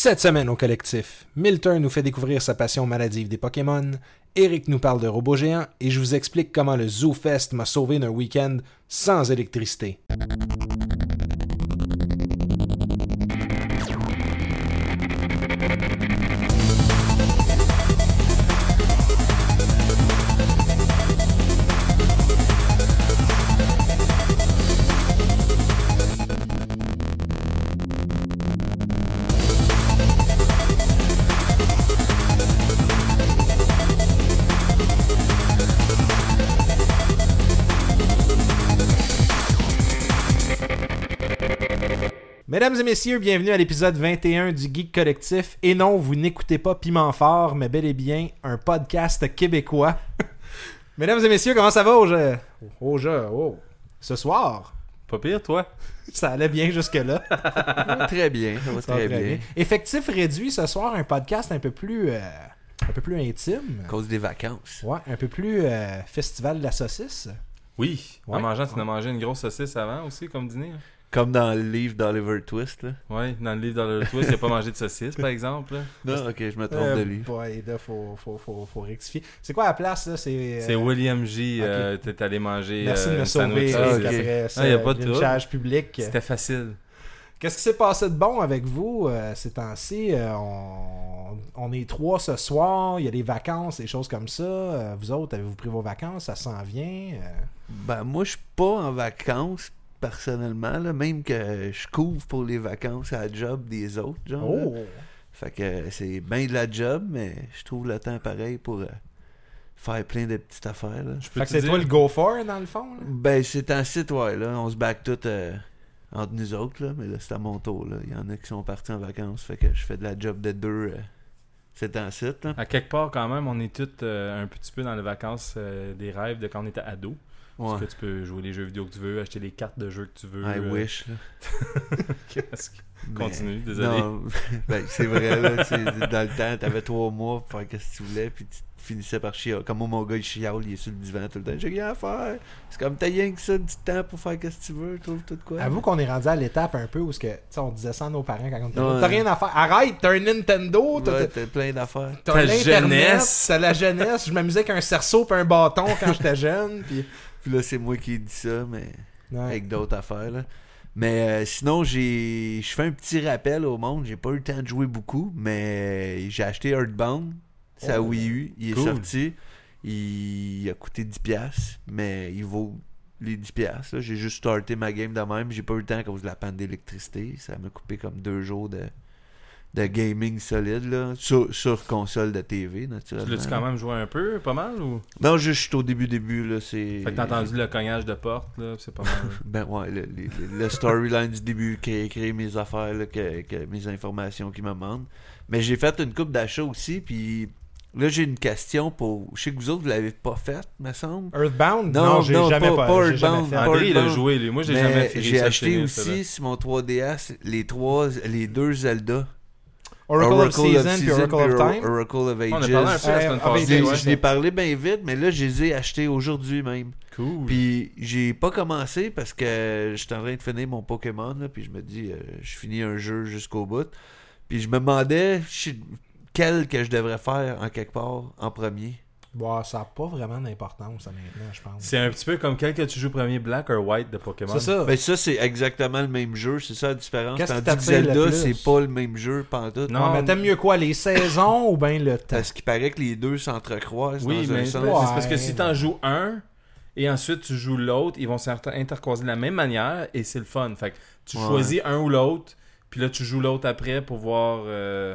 Cette semaine au collectif, Milton nous fait découvrir sa passion maladive des Pokémon, Eric nous parle de robots géants et je vous explique comment le Zoo Fest m'a sauvé d'un week-end sans électricité. Messieurs, bienvenue à l'épisode 21 du Geek Collectif. Et non, vous n'écoutez pas Piment Fort, mais bel et bien un podcast québécois. Mesdames et messieurs, comment ça va au jeu? Au jeu, oh. Ce soir, Pas pire, toi? ça allait bien jusque-là. Très bien, ça va très très bien. Effectif réduit ce soir, un podcast un peu plus, euh, un peu plus intime. À cause des vacances. Ouais, un peu plus euh, festival de la saucisse. Oui. Ouais. En mangeant, tu n'as mangé une grosse saucisse avant aussi, comme dîner. hein? Comme dans le livre d'Oliver Twist. Là. Ouais, dans le livre le twist, il a pas mangé de saucisse, par exemple. là. Non, ok, je me trompe Euh, de livre. boy, là, faut, faut, faut, faut rectifier. C'est quoi la place, là? C'est C'est euh, William J. ok. euh, T'es allé manger. Merci de euh, me sauver Ah, Eric, ok. après ça, Ah, y a pas de lynchage public. C'était facile. Qu'est-ce qui s'est passé de bon avec vous euh, ces temps-ci? Euh, on, on est trois ce soir, il y a des vacances, des choses comme ça. Euh, vous autres, avez-vous pris vos vacances? Ça s'en vient? Euh, Ben, moi, je suis pas en vacances, personnellement. Là, même que je couvre pour les vacances à la job des autres. Genre. Oh! Fait que euh, c'est bien de la job, mais je trouve le temps pareil pour euh, faire plein de petites affaires. Là. Je peux Fait que c'est dire. toi le go for, dans le fond? là? Ben, c'est un site, ouais, là. On se back tout euh, entre nous autres, là. Mais là, c'est à mon tour, là. Il y en a qui sont partis en vacances. Fait que je fais de la job de deux. euh, c'est un site, là. À quelque part, quand même, on est tous euh, un petit peu dans les vacances euh, des rêves de quand on était ado. Ouais. Parce que tu peux jouer les jeux vidéo que tu veux, acheter les cartes de jeux que tu veux. I euh, wish, qu'est-ce que- Mais- Continue, désolé. Non, ben, c'est vrai, là. Dans le temps, t'avais trois mois pour faire ce que tu voulais, puis tu finissais par chialer. Comme moi, mon gars, il chiale, il est sur le divan tout le temps. J'ai rien à faire. C'est comme t'as rien que ça du temps pour faire ce que tu veux, trouve tout quoi. Avoue qu'on est rendu à l'étape un peu où ce que, tu sais, on disait ça à nos parents quand on était. T'as rien à faire. Arrête, t'as un Nintendo, t'as, Ouais, plein d'affaires. t'as Ta l'Internet, jeunesse. t'as la jeunesse. Je m'amusais avec un cerceau et un bâton quand j'étais jeune. Puis... Puis là, c'est moi qui dis ça, mais Ouais. avec d'autres affaires, là. Mais euh, sinon, j'ai je fais un petit rappel au monde. J'ai pas eu le temps de jouer beaucoup, mais j'ai acheté Earthbound. À Oh. Wii U. Il est sorti. Il a coûté 10$, mais il vaut les 10$. là. J'ai juste starté ma game de même. J'ai pas eu le temps à cause de la panne d'électricité. Ça m'a coupé comme deux jours de, de gaming solide, là. Sur, sur console de TV, Tu naturellement. l'as-tu quand même joué un peu, pas mal ou? Non, juste je suis au début, début, là. C'est... Fait que t'as entendu le cognage de porte, là, c'est pas mal. Ben ouais, le, le- storyline du début, créer, créer mes affaires, là, que, que- mes informations qui me demandent. Mais j'ai fait une coupe d'achats aussi, puis là j'ai une question pour. Je sais que vous autres vous l'avez pas faite, me semble. Earthbound? Non, Non, j'ai jamais pas- pas, pas j'ai jamais Earthbound, pas André, il a joué, lui. Moi, j'ai jamais Mais fait j'ai acheté aussi sur mon 3DS les trois, les deux Zelda. Oracle, of Season puis Oracle of Time. Oracle of Ages. On a parlé un peu la semaine avec Je passée. l'ai- ouais. je l'ai parlé bien vite, mais là, je les ai achetés aujourd'hui même. Cool. Puis j'ai pas commencé parce que j'étais en train de finir mon Pokémon, là, puis je me dis, euh, je finis un jeu jusqu'au bout. Puis je me demandais je- quel que je devrais faire en quelque part en premier. Bon, ça n'a pas vraiment d'importance, ça, maintenant, je pense. C'est un petit peu comme quel que tu joues premier Black ou White de Pokémon. C'est ça. Ben ça, c'est exactement le même jeu, c'est ça la différence. Qu'est-ce Tandis que Zelda, plus? c'est pas le même jeu pantoute. Non, Non, mais t'aimes mieux quoi, les saisons ou bien le temps? Parce qu'il paraît que les deux s'entrecroisent Oui, dans mais c'est sens. Ouais. c'est parce que si t'en joues un et ensuite tu joues l'autre, ils vont s'intercroiser de la même manière et c'est le fun. Fait que tu Ouais. choisis un ou l'autre, puis là tu joues l'autre après pour voir euh,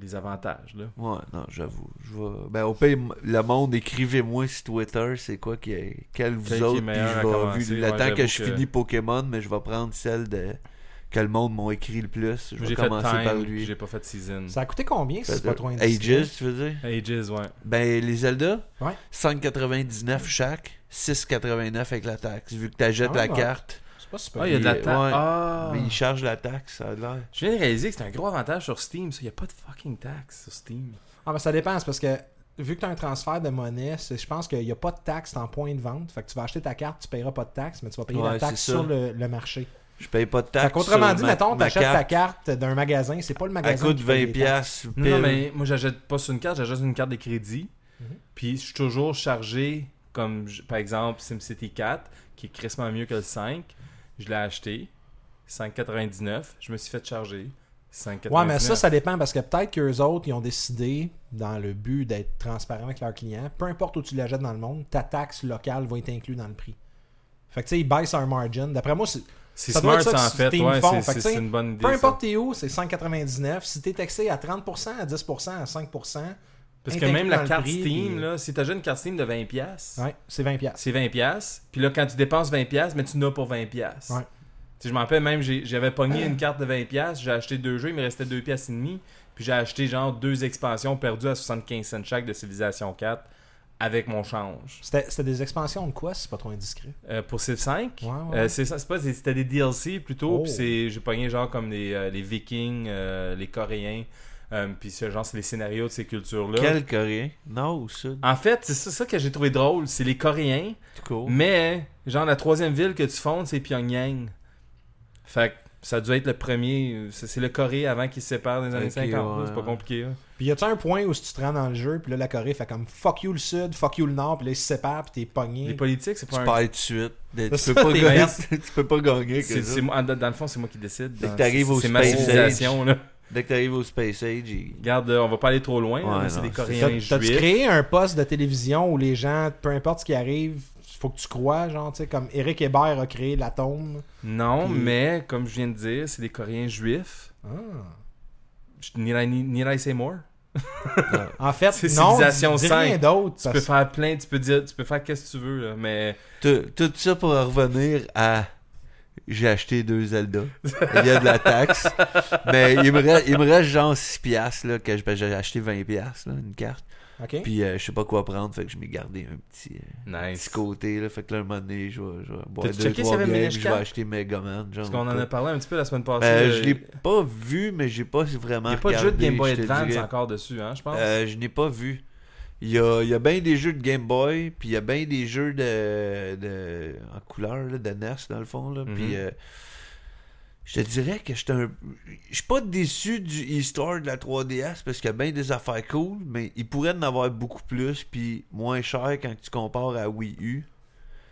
les avantages. Là. Ouais, non, j'avoue. Je vais... Ben, au pire, le monde, écrivez-moi sur Twitter, c'est quoi qui est... quel vous Quel autres, puis je vais, vu le ouais, temps que je que- finis Pokémon, mais je vais prendre celle de que le monde m'a écrit le plus. Je vais commencer par Time, lui. j'ai pas fait Season. Ça a coûté combien, si c'est pas trop indiscret? Ages, tu veux dire? Ages, ouais. Ben, les Zelda, Ouais. 5,99 chaque, 6,89 avec la taxe. Vu que tu achètes Ah, la ouais. carte, pas super. Ah, il y a de la Ouais. taxe. Ah! mais ils chargent la taxe, ça a l'air. Je viens de réaliser que c'est un gros avantage sur Steam, ça. Il n'y a pas de fucking taxe sur Steam. Ah, ben ça dépend, c'est parce que vu que tu as un transfert de monnaie, c'est- je pense qu'il n'y a pas de taxe en point de vente. Fait que tu vas acheter ta carte, tu paieras pas de taxe, mais tu vas payer Ouais, la taxe sur le, le marché. Je paye pas de qu'autrement sur dit, ma- mettons, ma t'achètes ta carte. d'un magasin, c'est pas le Elle magasin coûte qui paye 20 les taxes. piastres. Non, pile. mais moi, j'achète pas sur une carte, j'achète une carte de crédit. Mhm. Puis je suis toujours chargé, comme par exemple SimCity 4, qui est crissement mieux que le 5. Je l'ai acheté, 5,99. Je me suis fait charger, 5,99. Ouais, mais ça, ça dépend parce que peut-être qu'eux autres, ils ont décidé, dans le but d'être transparent avec leurs clients, peu importe où tu l'achètes dans le monde, ta taxe locale va être inclue dans le prix. Fait que tu sais, ils baissent leur margin. D'après moi, c'est- C'est smart, ça en fait. Ouais, c'est- une bonne idée. peu importe t'es où, c'est 5,99. Si t'es taxé à 30%, à 10%, à 5%, Parce que même la carte prix, Steam, puis- là, si t'as une carte Steam de 20$, piastres, ouais, c'est 20$. piastres. c'est 20$. piastres. Puis là, quand tu dépenses 20$, piastres, mais tu n'as pour 20$. piastres. Ouais. Je m'en rappelle même, j'avais pogné une carte de 20$, piastres, j'ai acheté deux jeux, il me restait 2 piastres et demi. Puis j'ai acheté genre deux expansions perdues à 75 cents chaque de Civilization 4 avec mon change. C'était des expansions de quoi, si c'est pas trop indiscret? Euh, pour Civ 5, Ouais, ouais. euh, c'est pas, c'était des DLC plutôt. Oh. Puis c'est, j'ai pogné genre comme les, euh, les Vikings, les Coréens. Euh, puis ce genre, c'est les scénarios de ces cultures-là. Quel coréen? Nord ou sud En fait, c'est ça, ça que j'ai trouvé drôle. C'est les Coréens. Tout court. Mais, genre, la troisième ville que tu fondes, c'est Pyongyang. Fait que ça a dû être le premier. C'est le Corée avant qu'ils se séparent dans les années Ok, 50. là, ouais, c'est pas compliqué. là. Puis y a-tu un point où si tu te rends dans le jeu, puis là la Corée fait comme fuck you le sud, fuck you le nord, puis là ils se séparent, puis t'es pogné? Les politiques, c'est Tu pas un. perds tout de suite. Tu C'est peux, ça, pas gagner, tu peux pas gagner que ça. dans, dans le fond, c'est moi qui décide. Dès que Dans- t'arrives c'est- ma civilisation. Là. Dès que t'arrives au Space Age, il- Regarde, euh, on va pas aller trop loin. Ouais, mais c'est des Coréens T'as- T'as-tu juifs. créé un poste de télévision où les gens, peu importe ce qui arrive, faut que tu crois, genre, tu sais, comme Eric Hébert a créé l'atome. Non, Puis- mais comme je viens de dire, c'est des Coréens juifs. Ah. Je- Need I, need I say more? En fait, C'est non, Civilisation dis rien 5. d'autre. Tu parce- peux faire plein, tu peux dire, tu peux faire qu'est-ce que tu veux, là, mais tout, tout ça pour revenir à j'ai acheté deux Zelda. Il y a de la taxe. mais il me reste, il me reste genre 6 piastres là, que ben, j'ai acheté 20 piastres, là, une carte. Ok. Puis euh, je sais pas quoi prendre, fait que je m'ai gardé un petit, euh, nice. petit côté. Là, fait que là, un moment donné, je vais, je vais boire deux, checké trois games, je vais acheter Megaman. Genre, Parce qu'on en a parlé un petit peu la semaine passée. Ben, euh, je l'ai pas vu, mais j'ai pas vraiment Il n'y a pas de jeu de Game Boy Advance encore dessus, hein, je pense? Euh, je n'ai pas vu. Il y a, y a bien des jeux de Game Boy, puis il y a bien des jeux de, de en couleur là, de NES dans le fond. Là, Mhm. Puis euh, je te dirais que j'étais un. Je suis pas déçu du e-store de la 3DS parce qu'il y a bien des affaires cool, mais il pourrait en avoir beaucoup plus, puis moins cher quand tu compares à Wii U.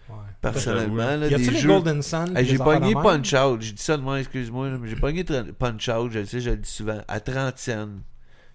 Ouais. Personnellement, là, Y a-tu des les jeux. Golden Sun j'ai pogné? Punch Out. J'ai dit ça de moi, excuse-moi. mais J'ai pogné Punch Out, je le sais, je le dis souvent, à 30 cents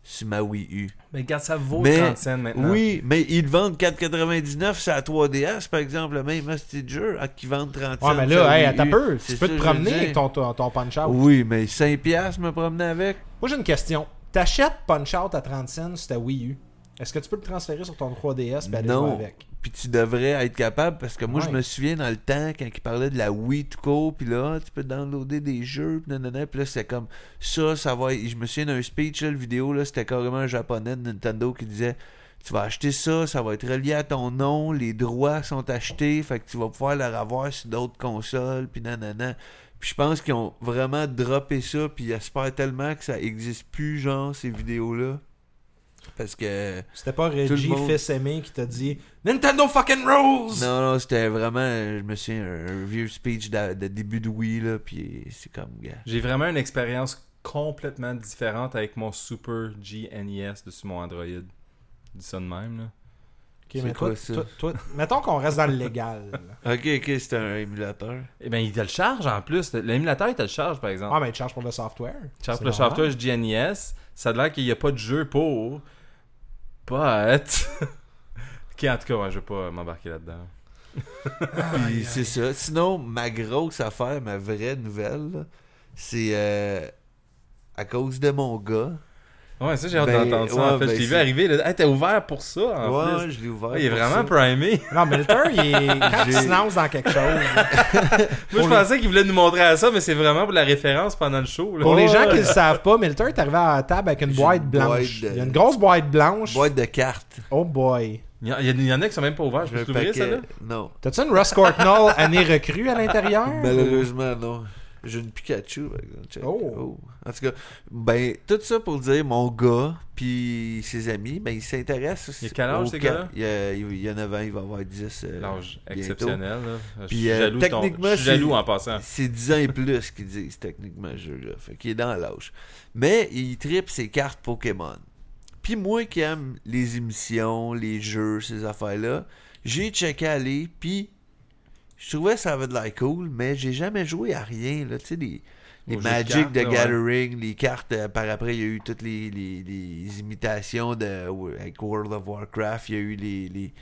sur ma Wii U. Mais regarde, ça vaut Mais- 30 cents maintenant. Oui, mais ils vendent 4,99 sur la 3DS, par exemple, le même jeu, à qui vendent 30 cents. Ouais, mais là, hey, Wii attends U. peu. C'est Tu peux te promener avec ton, ton, ton Punch Out. Oui, mais 5 piastres me promener avec. Moi, j'ai une question. T'achètes Punch Out à 30 cents sur ta Wii U. Est-ce que tu peux le transférer sur ton 3DS et aller Non. avec? Puis tu devrais être capable, parce que moi, Ouais. je me souviens dans le temps, quand ils parlaient de la Wii court, puis là, tu peux downloader des jeux, puis nanana, puis là, c'était comme ça, ça va. Je me souviens d'un speech, là, le vidéo, là, c'était carrément un japonais de Nintendo qui disait Tu vas acheter ça, ça va être relié à ton nom, les droits sont achetés, fait que tu vas pouvoir le revoir sur d'autres consoles, puis nanana. Puis je pense qu'ils ont vraiment droppé ça, puis ils espèrent tellement que ça existe plus, genre, ces vidéos-là. Parce que. C'était pas Tout le Reggie monde- fils aimé qui t'a dit Nintendo fucking rules! Non, non, c'était vraiment, je me souviens, un, un vieux speech de, de début de Wii, là, puis c'est comme, gars. J'ai vraiment une expérience complètement différente avec mon Super GNES dessus mon Android. Dis ça de même, là. Ok, mais quoi toi, ça? toi, toi- mettons qu'on reste dans le légal. là. Ok, ok, c'est un émulateur. Eh bien, il te le charge en plus. L'émulateur, il te le charge, par exemple. Ah, mais tu charges pour le software. Charge C'est le normal. software GNES. Ça a l'air qu'il n'y a pas de jeu pour. But. ok, en tout cas, ouais, je vais pas m'embarquer là-dedans. Puis c'est ça. Sinon, ma grosse affaire, ma vraie nouvelle, c'est euh, à cause de mon gars. Ouais, ça, j'ai hâte Ben, d'entendre ça. ouais, en fait, ben, je t'ai vu arriver. Là. Hey, t'es ouvert pour ça, en ouais, plus. je l'ai ouvert. Ouais, il est vraiment ça. primé. Non, Milter, il est... quand il se lance dans quelque chose, Moi, je pensais qu'il voulait nous montrer à ça, mais c'est vraiment pour la référence pendant le show. Là. pour les gens qui ne le savent pas, Milter est arrivé à la table avec une boîte blanche. boîte de- Il y a une grosse boîte blanche. Boîte de cartes. Oh boy. Il y, en a qui sont même pas ouverts. Je peux l'ouvrir, ça, là? Non. T'as-tu une Russ Courtnall année recrue à l'intérieur? Malheureusement, non. J'ai une Pikachu, exemple. Check. Oh. En tout cas, ben, tout ça pour dire, mon gars, puis ses amis, ben, ils s'intéressent. Il a quel âge, ces gars-là? Il y a, il y a 9 ans, il va avoir 10. euh, L'âge exceptionnel. Là. Je suis euh, jaloux, ton- techniquement, je suis jaloux en passant. C'est 10 ans et plus qu'ils disent techniquement ce jeu-là. Fait qu'il est dans l'âge. Mais il tripe ses cartes Pokémon. Puis moi qui aime les émissions, les jeux, ces affaires-là, j'ai checké aller, puis je trouvais que ça avait de l'air cool, mais j'ai jamais joué à rien. Là. Tu sais, les, les de Magic cartes, de ouais. Gathering, les cartes, euh, par après, il y a eu toutes les, les- les imitations de, avec World of Warcraft, il y a eu les... les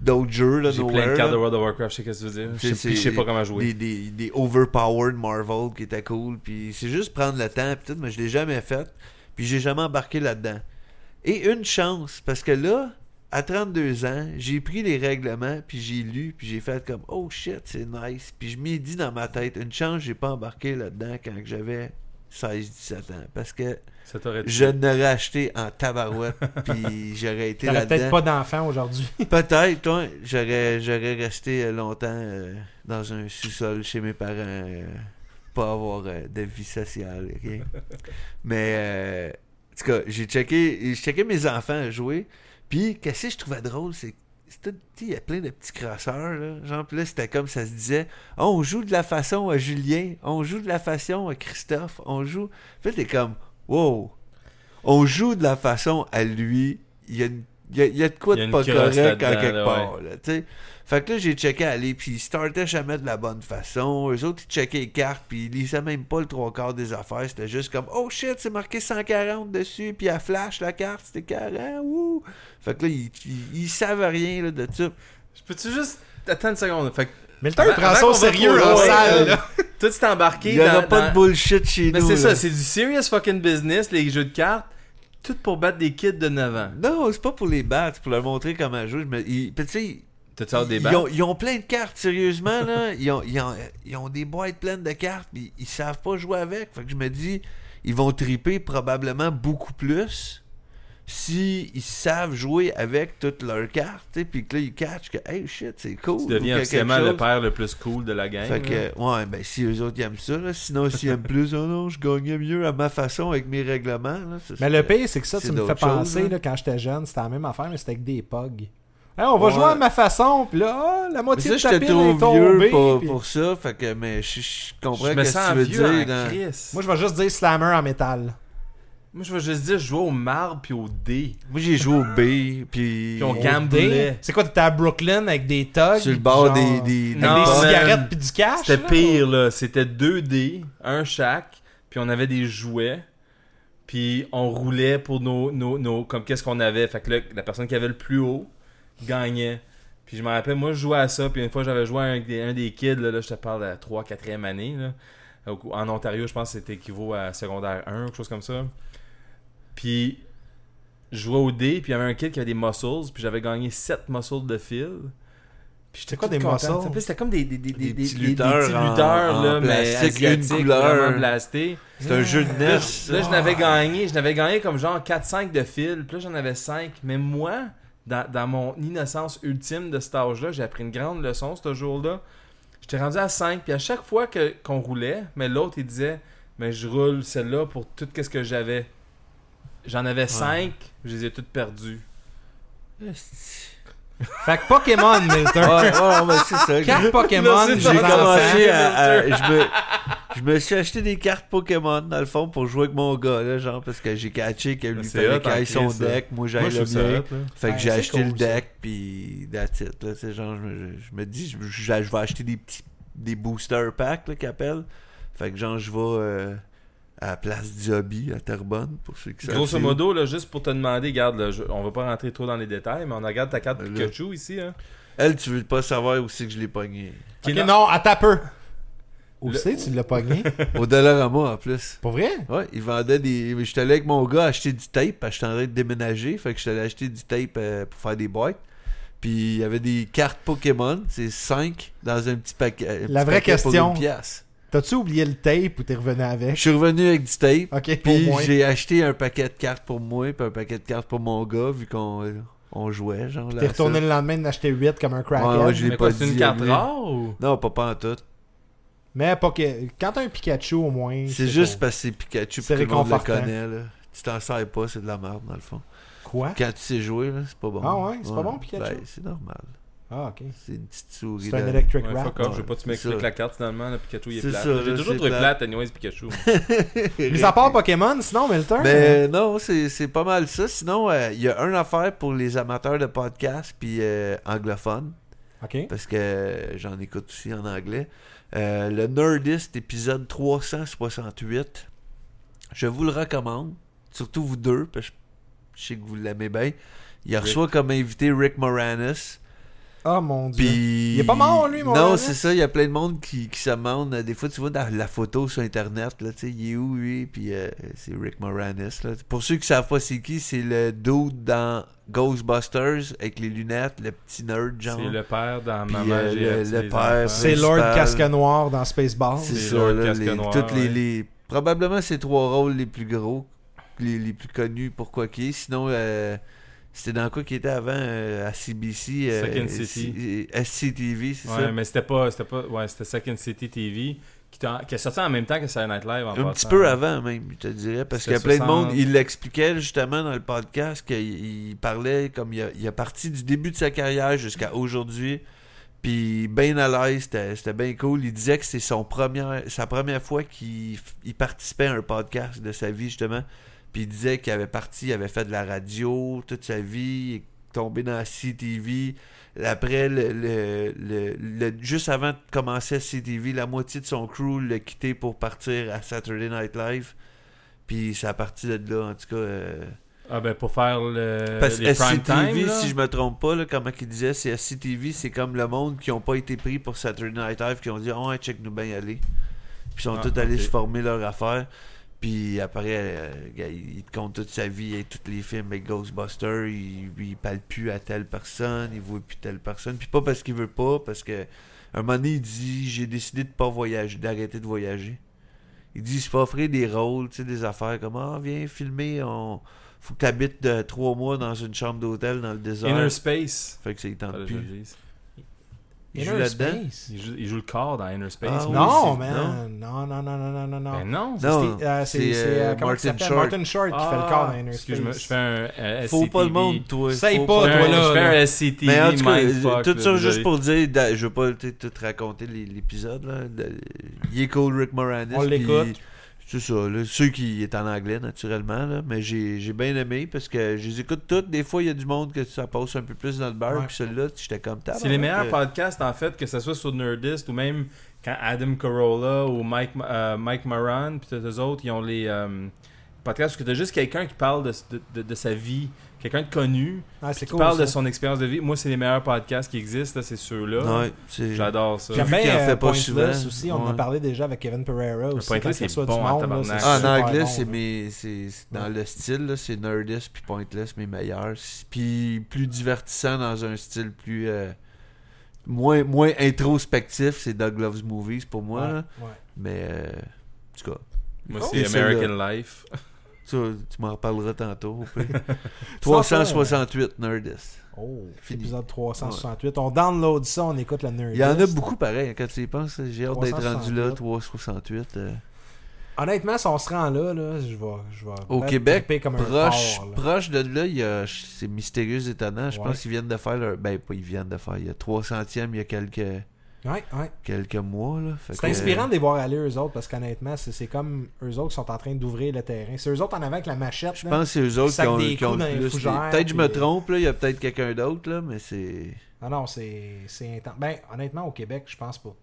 d'autres jeux, là, J'ai plein de cartes de World of Warcraft, je sais ce que tu veux dire. Je C'est- sais, je pas comment jouer. Des, des, des overpowered Marvel qui étaient cool. Puis c'est juste prendre le temps. Puis tout, mais je l'ai jamais fait. Puis j'ai jamais embarqué là-dedans. Et une chance, parce que là, à 32 ans, j'ai pris les règlements, puis j'ai lu, puis j'ai fait comme oh shit, c'est nice. Puis je m'ai dit dans ma tête, une chance, j'ai pas embarqué là-dedans quand j'avais 16-17 ans. Parce que Ça je n'aurais acheté en tabarouette, puis j'aurais été T'aurais peut-être là-dedans. pas d'enfant aujourd'hui. Peut-être, toi, j'aurais, j'aurais resté euh, longtemps euh, dans un sous-sol chez mes parents, euh, pas avoir euh, de vie sociale, ok? Mais, euh, en tout cas, j'ai checké, j'ai checké mes enfants jouer, puis qu'est-ce que je trouvais drôle, c'est il y a plein de petits crasseurs, là. Genre, puis là, c'était comme ça se disait, on joue de la façon à Julien, on joue de la façon à Christophe, on joue. Puis là, t'es comme, wow, on joue de la façon à lui, il y a, une- il y a, il y a de quoi de pas correct en là-dedans, quelque là, part, là, tu sais. Fait que là, j'ai checké aller, puis ils startaient jamais de la bonne façon. Eux autres, ils checkaient les cartes, puis ils lisaient même pas le trois quarts des affaires. C'était juste comme, oh shit, c'est marqué 140 dessus, puis elle flash la carte, c'était 40, wouh! Fait que là, ils, ils, ils savent rien là, de ça. Je peux-tu juste attendre une seconde? Fait que Mais le temps, il Avant- prend ça au sérieux en loin, salle. là. là. toi, tu t'es embarqué Il y aura dans... pas dans- de bullshit chez Mais nous. c'est ça, c'est du serious fucking business, les jeux de cartes. Tout pour battre des kids de 9 ans. Non, c'est pas pour les battre, c'est pour leur montrer comment jouer. Puis tu sais, Des ils, ont, ils ont plein de cartes, sérieusement, là. Ils ont, ils ont, ils ont des boîtes pleines de cartes, puis ils savent pas jouer avec. Fait que je me dis, ils vont triper probablement beaucoup plus si ils savent jouer avec toutes leurs cartes, puis que là, ils catchent que, hey shit, c'est cool. Tu deviens officiellement le père le plus cool de la gang. Fait que, ouais, ben si eux autres ils aiment ça, là. sinon s'ils aiment plus, oh non, je gagnais mieux à ma façon avec mes règlements. Là, ça, Mais le pire, c'est que ça, tu me fais penser, hein. là, quand j'étais jeune, c'était la même affaire, mais c'était avec des pogs. Hey, on va Ouais. jouer à ma façon, puis là, ah, la Mais moitié ça, de ta pile trop est tombée. vieux pour, puis- pour ça, fait que, mais je, je comprends je me ce que sens tu veux vieux en dire. dans-. Moi, je vais juste dire slammer en métal. Moi, je vais juste dire, je jouais au marbre puis au dé. Moi, j'ai joué au B, puis. Puis on Au gamblait. C'est quoi, t'étais à Brooklyn avec des thugs? Sur le bord genre, des. des, des Non, des cigarettes puis du cash? C'était pire, là. C'était 2 dés, un chaque, puis on avait des jouets. Puis on roulait pour nos, nos, nos comme qu'est-ce qu'on avait. Fait que là, la personne qui avait le plus haut gagnait. Puis je me rappelle, moi, je jouais à ça. Puis une fois, j'avais joué à un des, un des kids, là, là, je te parle de la 3 4e année, là. En Ontario, je pense que c'était équivaut à secondaire 1, quelque chose comme ça. Puis je jouais au dé, puis il y avait un kid qui avait des muscles, puis j'avais gagné 7 muscles de fil. Puis j'étais quoi des content. muscles? C'était comme des, des, des, Des des, petits des- des lutteurs petits en- lutteurs, en là, mais plastique, une asiatiques, couleur. vraiment blastés. C'est un jeu de je- là, je n'avais gagné, je n'avais gagné comme genre 4-5 de fil, puis là j'en avais 5. Mais moi, dans, dans mon innocence ultime de cet âge-là, j'ai appris une grande leçon ce jour-là. J'étais rendu à 5, puis à chaque fois que, qu'on roulait, mais l'autre il disait Mais je roule celle-là pour tout ce que j'avais. J'en avais 5, je les ai toutes perdues. Fait que Pokémon, Milton. Ouais, ouais, ouais, c'est ça. Carte Pokémon, Là, c'est J'ai commencé à, à- je, me, je me suis acheté des cartes Pokémon dans le fond pour jouer avec mon gars là, genre parce que j'ai catché qu'il lui fallait qu'il aille son Christ, ça. deck, moi Moi, j'aille le mien. Fait que Ouais, j'ai acheté cool, le deck puis that's it là, c'est genre je me, je me dis je, vais acheter des petits des booster packs là qu'ils appellent. Fait que genre je vais euh, à la place du hobby à Terrebonne pour ceux qui savent. Grosso modo, là, juste pour te demander, garde, là, je- on va pas rentrer trop dans les détails, mais on regarde ta carte Là. Pikachu ici. Hein. Elle tu veux pas savoir où c'est que je l'ai pogné. Qui Ok, est non, attends peu. Où Le- c'est, tu l'as pogné? Au Dollarama en plus. Pour vrai? Ouais, ils vendaient des. J'étais allé avec mon gars acheter du tape parce que j'étais en train de déménager. Fait que j'étais allé acheter du tape euh, pour faire des boîtes. Puis il y avait des cartes Pokémon, c'est 5 dans un petit paquet. un La petit vraie paquet pour question. une pièce. T'as-tu oublié le tape ou t'es revenu Je avec? suis revenu avec du tape. Ok, Puis j'ai acheté un paquet de cartes pour moi, puis un paquet de cartes pour mon gars, vu qu'on euh, on jouait. genre T'es retourné ça. le lendemain d'acheter 8 comme un crackhead. Ouais, ouais, je l'ai Mais pas quoi, c'est dit une carte rare ou? Non, pas, pas en tout. Mais pas que... quand t'as un Pikachu, au moins. C'est juste parce que c'est Pikachu C'est puis tout le monde le connaît. Là. Tu t'en sers pas, c'est de la merde dans le fond. Quoi? Quand tu sais jouer, là, c'est pas bon. Ah ouais? C'est pas bon, Pikachu? Ben, c'est normal. Ah, ok. C'est une petite souris. C'est un là. Electric Ouais, Rat. fuck off, je veux pas que tu c'est m'expliques la carte finalement, le Pikachu il est C'est plate. ça, J'ai toujours trouvé plate. plate, anyways, Pikachu. Mais à part Pokémon, sinon, Milton? Ben non, c'est c'est pas mal ça. Sinon, euh, il y a une affaire pour les amateurs de podcasts puis euh, anglophones, Parce que j'en écoute aussi en anglais. Euh, le Nerdist épisode 368. Je vous le recommande, surtout vous deux, parce que je sais que vous l'aimez bien. Il Rick. reçoit comme invité Rick Moranis. Oh mon dieu. Puis... Il est pas mort, lui, Non, Moranis? c'est ça. Il y a plein de monde qui, qui se demande. euh, Des fois, tu vois dans la photo sur Internet, là, tu sais, il est où, lui? Puis euh, c'est Rick Moranis. Là. Pour ceux qui savent pas c'est qui, c'est le dude dans Ghostbusters avec les lunettes, le petit nerd, genre. C'est le père dans Puis, Maman, euh, le- père. C'est Lord. Casque Noir dans Spaceball. C'est ça, Lord là, les- Noir, toutes les- Probablement ces trois rôles les plus gros, les, les plus connus pour quoi qu'il est. Sinon, euh, c'était dans quoi qu'il était avant euh, à CBC euh, Second City. C- SCTV, c'est Ouais, ça? mais c'était pas, c'était pas, ouais, c'était Second City TV qui, qui est sorti en même temps que Saturday Night Live en Un petit peu avant même, je te dirais, parce qu'il y a plein de monde, 60. il l'expliquait justement dans le podcast, qu'il il parlait comme il a, il a parti du début de sa carrière jusqu'à aujourd'hui, puis bien à l'aise, c'était bien cool. Il disait que c'est son première, sa première fois qu'il participait à un podcast de sa vie justement, puis il disait qu'il avait parti, il avait fait de la radio toute sa vie, il est tombé dans CTV. Après, le, le- le- le- juste avant de commencer à CTV, la moitié de son crew l'a quitté pour partir à Saturday Night Live. Puis c'est à partir de là, en tout cas. euh, Ah ben pour faire le, parce les que prime SCTV, time, si je me trompe pas, là, comment il disait, c'est SCTV, c'est comme le monde qui ont pas été pris pour Saturday Night Live, qui ont dit, oh, ouais, check nous bien aller. Puis ils sont Ah, tous allés se former leur affaire. Puis après, euh, il te compte toute sa vie et tous les films avec Ghostbusters. Il, il parle plus à telle personne, il voit plus telle personne. Puis pas parce qu'il veut pas, parce que un moment donné, il dit J'ai décidé de pas voyager, d'arrêter de voyager. Il dit se fait offrir des rôles, tu sais, des affaires comme Ah, viens filmer, on... faut que tu habites de trois mois dans une chambre d'hôtel dans le désert. Inner Space. Fait que ça, il tente je plus. Il joue Inner là-dedans. Space. Il joue, il joue le corps dans Inner Space. Ah oui, Non, c'est- man. Non, non, non, non, non, non, non. Ben non. Non, C'est euh, c'est- c'est, c'est, euh, euh, Martin? Short. Martin Short qui fait le corps dans Inner Ah, Excuse-moi, Space. je fais un euh, Faut pas le monde, toi. Faut pas, Je toi, là, Je fais un SCTV, Mais en tout cas, tout ça juste pour dire, je veux pas tu sais, tout raconter l'épisode. Il est cool, Rick Moranis. On l'écoute. C'est ça, là, ceux qui est en anglais naturellement, là, mais j'ai bien aimé parce que je les écoute toutes. Des fois, il y a du monde que ça passe un peu plus dans le bar, Ouais. puis celui-là, j'étais comme. C'est les meilleurs podcasts, en fait, que ce soit sur Nerdist ou même quand Adam Carolla ou Mike, euh, Mike Moran, puis eux autres, ils ont les euh, podcasts où tu as juste quelqu'un qui parle de, de, de- de sa vie, quelqu'un de connu, Ah, qui cool. parle ça. de son expérience de vie. Moi, c'est les meilleurs podcasts qui existent, c'est ceux-là. Ouais, J'adore ça. J'aime Vu bien euh, fait pas Pointless souvent. aussi. On en a parlé déjà avec Kevin Pereira aussi. Pointless, c'est bon du en monde, là, Ah, en anglais, c'est mes, dans Ouais. le style, là, c'est Nerdist puis Pointless, mes meilleurs. Puis plus divertissant dans un style plus. euh, moins, moins introspectif, c'est Doug Loves Movies pour moi. Ouais, là. ouais. Mais, euh, en tout cas, Moi, Oh, c'est American Life. tu m'en reparleras tantôt. au pire. Sans ça, 368 Nerdist. Oh, Fini. épisode 368. On download ça, on écoute le nerd. Il y en a beaucoup pareil, quand tu y penses. J'ai hâte d'être rendu là, 368. 368. euh. Honnêtement, si on se rend là, là je vais, je vais Au Québec, un proche, porc, proche de là, il y a, c'est mystérieux étonnant. Je Ouais. pense qu'ils viennent de faire leur. Ben, pas ils viennent de faire. Il y a 300e il y a quelques, Ouais, ouais. quelques mois. C'est que- inspirant de les voir aller eux autres parce qu'honnêtement, c'est comme eux autres qui sont en train d'ouvrir le terrain. C'est eux autres en avant avec la machette. Je pense que c'est eux autres qui ont, qui ont plus. Peut-être que je me puis- trompe. Il y a peut-être quelqu'un d'autre, là, mais c'est. Ah non, c'est c'est intense. Ben, honnêtement, au Québec, je pense pas.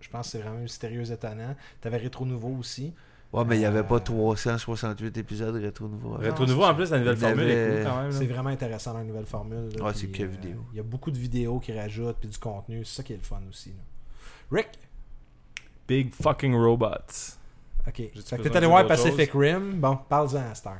Je pense que c'est vraiment mystérieux étonnant. T'avais Rétro Nouveau aussi. Ouais, mais il n'y avait Euh, pas 368 épisodes Rétro Nouveau. Rétro Nouveau, en plus, la nouvelle formule est cool quand même. C'est vraiment intéressant dans la nouvelle formule. là, Ouais, c'est que vidéo. Il y a beaucoup de vidéos qui rajoutent, puis du contenu. C'est ça qui est le fun aussi. là. Rick, Big fucking robots. ok. Fait que t'es allé voir Pacific Rim. Bon, parle-en à Star.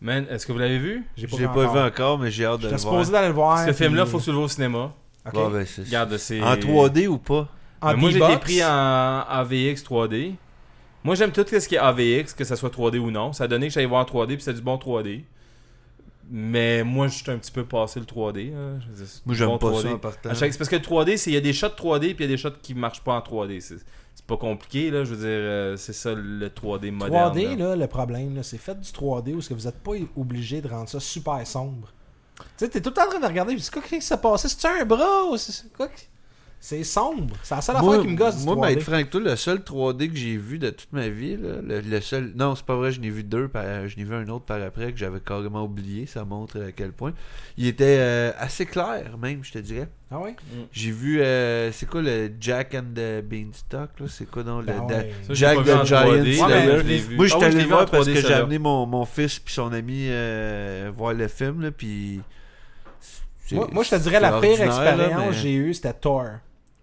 Man, est-ce que vous l'avez vu? Je l'ai pas vu encore, mais j'ai hâte de J'étais le voir. supposé d'aller le voir. Ce film-là, faut que tu le vois au cinéma. Ok. Ouais, ben, c'est- Regarde, c'est. En 3D ou pas? En moi, j'ai été D-Box, pris en AVX 3D. Moi, j'aime tout ce qui est AVX, que ça soit 3D ou non. Ça a donné que j'allais voir en 3D, puis c'est du bon 3D. Mais moi, je suis un petit peu passé le 3D. là. Je Moi, j'aime bon pas 3D. ça en partant. À chaque- C'est parce que le 3D, c'est il y a des shots 3D, puis il y a des shots qui marchent pas en 3D. C'est pas compliqué, là. Je veux dire, euh, c'est ça le 3D moderne. 3D, là. là, le problème, c'est fait du 3D où est-ce que vous n'êtes pas obligé de rendre ça super sombre. Tu sais, t'es tout le temps en train de regarder, puis c'est quoi qui s'est passé? C'est un bras ou c'est c'est quoi qui- C'est sombre. C'est la seule Moi, affaire qui me gosse du moi, 3D. ben, être franc toi, le seul 3D que j'ai vu de toute ma vie, là, le, le seul. Non, c'est pas vrai, je n'ai vu deux. Par... Je n'ai vu un autre par après que j'avais carrément oublié. Ça montre à quel point. Il était euh, assez clair, même, je te dirais. Ah ouais? J'ai vu. euh, c'est quoi le Jack and the Beanstalk là? C'est quoi dans le. Ben ouais. Ça, Jack the Giant 3D, Ouais, je. Moi, je Ah suis allé en voir parce 3D, que j'ai amené mon, mon fils puis son ami euh, voir le film, là, puis. Moi, moi, je te dirais la pire expérience que mais- j'ai eue, c'était Thor.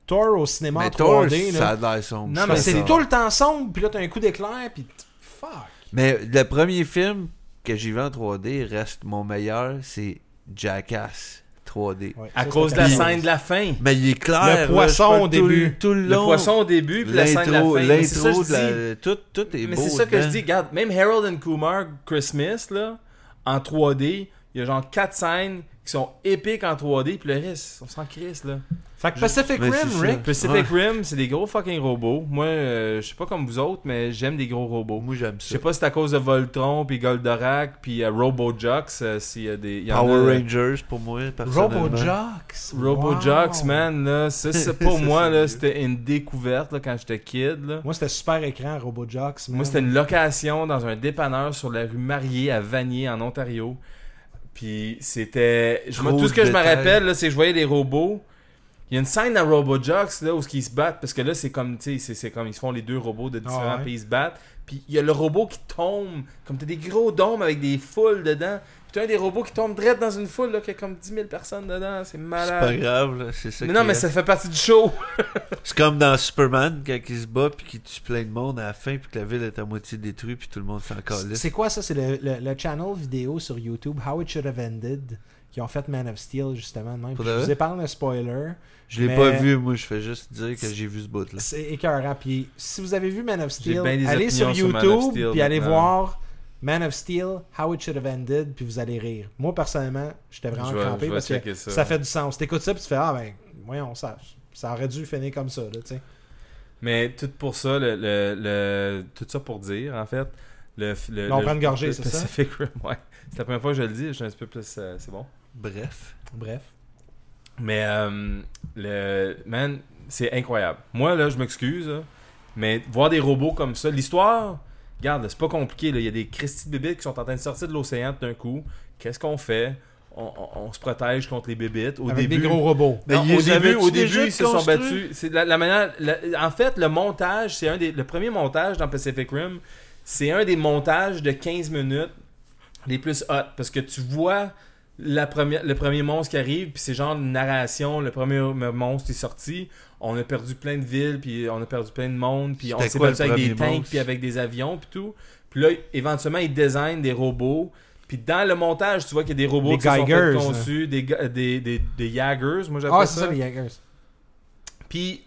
Thor au cinéma Mais en Thor, 3D. ça a l'air sombre. Non, mais c'est tout le temps sombre, puis là, t'as un coup d'éclair, puis fuck. Mais le premier film que j'ai vu en 3D reste mon meilleur, c'est Jackass 3D. Ouais, À cause de la scène de la fin. Mais il est clair. Le poisson au tout le- début. Tout le Le long. poisson au début, puis la scène de la L'intro, fin. Mais c'est ça que l'intro, la- tout, tout est Mais beau. c'est ça que je dis, regarde, même Harold and Kumar Christmas, là, en 3D, il y a genre 4 scènes qui sont épiques en 3D, puis le reste, on s'en crisse, là. Fait que Pacific Rim, ça. Rick. Pacific Rim, c'est des gros fucking robots. Moi, euh, je sais pas comme vous autres, mais j'aime des gros robots. Moi, j'aime Je ça. sais pas si c'est à cause de Voltron, puis Goldorak, puis euh, Robojox, euh, s'il y a des... il y en Power a- Rangers pour moi, personnellement. Robojox? Robojox, Wow. man, là, ça, c'est pour Ça, moi, là, c'était une découverte, là, quand j'étais kid, là. Moi, c'était super écran, Robojox. man. Moi, c'était une location dans un dépanneur sur la rue Mariée à Vanier, en Ontario. Puis c'était. moi, tout ce que je me rappelle, c'est que je voyais les robots. Il y a une scène dans Robojox là, où ils se battent, parce que là, c'est comme, tu sais, c'est- comme ils se font les deux robots de différents Ah ouais. pays ils se battent. Puis il y a le robot qui tombe, comme t'as des gros dômes avec des foules dedans. Puis t'as un des robots qui tombe direct dans une foule, là, qui a comme 10 000 personnes dedans. C'est C'est pas malade. grave, là, c'est ça. Mais non, mais est- ça fait partie du show. C'est comme dans Superman, quand il se bat puis qu'il tue plein de monde à la fin, puis que la ville est à moitié détruite, puis tout le monde s'en calisse. C'est quoi ça? C'est le, le, le channel vidéo sur YouTube, How It Should Have Ended, qui ont fait Man of Steel, justement. Même. Je vous épargne le spoiler. Je l'ai mais- pas vu, moi, je fais juste dire que j'ai vu ce bout-là. C'est écœurant. Puis si vous avez vu Man of Steel, allez sur YouTube, puis allez voir Man of Steel, How It Should Have Ended, puis vous allez rire. Moi, personnellement, j'étais vraiment Je vais- crampé je vais parce que ça. ça. fait du sens. T'écoutes ça, puis tu fais Ah, ben, voyons, ça, ça aurait dû finir comme ça, là, tu sais. Mais tout pour ça, le, le, le- tout ça pour dire, en fait, le, le, on le- prend une gorgée, c'est ça? Pacific Rim, ouais. C'est la première fois que je le dis, je suis un petit peu plus, euh, c'est bon. Bref. Bref. Mais, euh, le, man, c'est incroyable. Moi, là, je m'excuse, mais voir des robots comme ça, l'histoire, regarde, c'est pas compliqué, là. il y a des Christy de bébites qui sont en train de sortir de l'océan tout d'un coup. Qu'est-ce qu'on fait? On, on- on se protège contre les bébites. Au Avec début, des gros robots. Non, ils au début, au ils se sont battus. C'est la, la manière. la- en fait, le montage, c'est un des. Le premier montage dans Pacific Rim, c'est un des montages de 15 minutes les plus hot. Parce que tu vois la première, le premier monstre qui arrive, puis c'est genre une narration. Le premier monstre est sorti. On a perdu plein de villes, puis on a perdu plein de monde, puis on s'est battu avec des tanks, puis avec des avions, puis tout. Puis là, éventuellement, ils designent des robots. Puis dans le montage, tu vois qu'il y a des robots Des qui sont conçus, des, des, des, des Jaggers, moi j'appelle Ah, c'est ça, les Jaggers. puis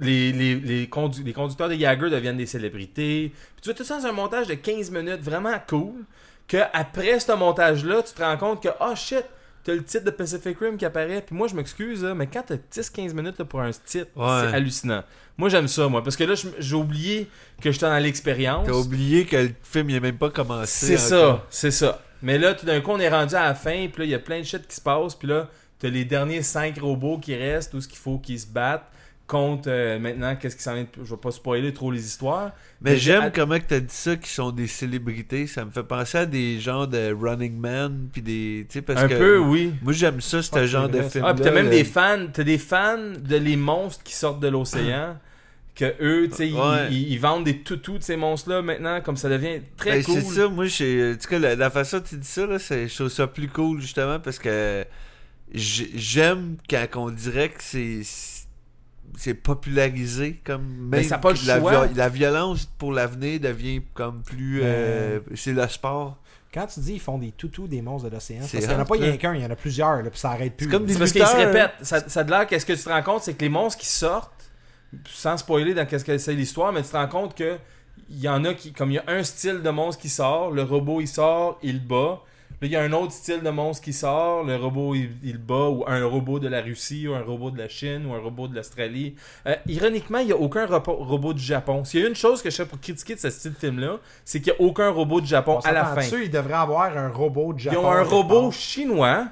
les, les, les, condu- les conducteurs de Jagger deviennent des célébrités. Puis tu vois tout ça dans un montage de 15 minutes vraiment cool. Que après ce montage-là, tu te rends compte que, oh shit, t'as le titre de Pacific Rim qui apparaît. Puis moi, je m'excuse, mais quand t'as 10-15 minutes là, pour un titre, Ouais. c'est hallucinant. Moi, j'aime ça, moi. Parce que là, j'ai oublié que j'étais dans l'expérience. T'as oublié que le film il a même pas commencé. C'est ça, c'est ça. Mais là, tout d'un coup, on est rendu à la fin, puis là, il y a plein de shit qui se passe, puis là, t'as les derniers 5 robots qui restent, tout ce qu'il faut qu'ils se battent contre euh, maintenant, qu'est-ce qui s'en vient. de- Je vais pas spoiler trop les histoires. Mais Mais j'aime j'ai- comment que t'as dit ça, qu'ils sont des célébrités. Ça me fait penser à des genres de Running Man, puis des. Tu sais, parce Un que. peu, oui. Moi, j'aime ça, ce Ah, genre de film. Ah, puis t'as même des fans, t'as des fans de les monstres qui sortent de l'océan. Que eux, tu sais, ils- Ouais. ils, ils vendent des toutous de ces monstres-là maintenant, comme ça devient très Ben, cool. C'est ça, moi, en tout cas, la, la façon dont tu dis ça, là, c'est- je trouve ça plus cool, justement, parce que j'ai- j'aime quand on dirait que c'est c'est popularisé comme Ben, même ça pas le la, choix. la violence pour l'avenir devient comme plus euh, c'est le sport Quand tu dis ils font des toutous des monstres de l'océan, C'est parce qu'il n'y en a pas rien qu'un, il y en a plusieurs, là, puis ça arrête plus. C'est comme des parce qu'ils se répètent. Ça, de l'air qu'est-ce que tu te rends compte, c'est que les monstres qui sortent, sans spoiler dans qu'est-ce que c'est l'histoire, mais tu te rends compte que il y en a qui, comme il y a un style de monstre qui sort, le robot il sort, il bat. Là, il y a un autre style de monstre qui sort, le robot il, il bat, ou un robot de la Russie, ou un robot de la Chine, ou un robot de l'Australie. Euh, ironiquement, il n'y a aucun robot du Japon. S'il y a une chose que je sais pour critiquer de ce style de film-là, c'est qu'il n'y a aucun robot du Japon On à la fin. dessus, il devrait avoir un robot Ils Japon. ont un robot chinois.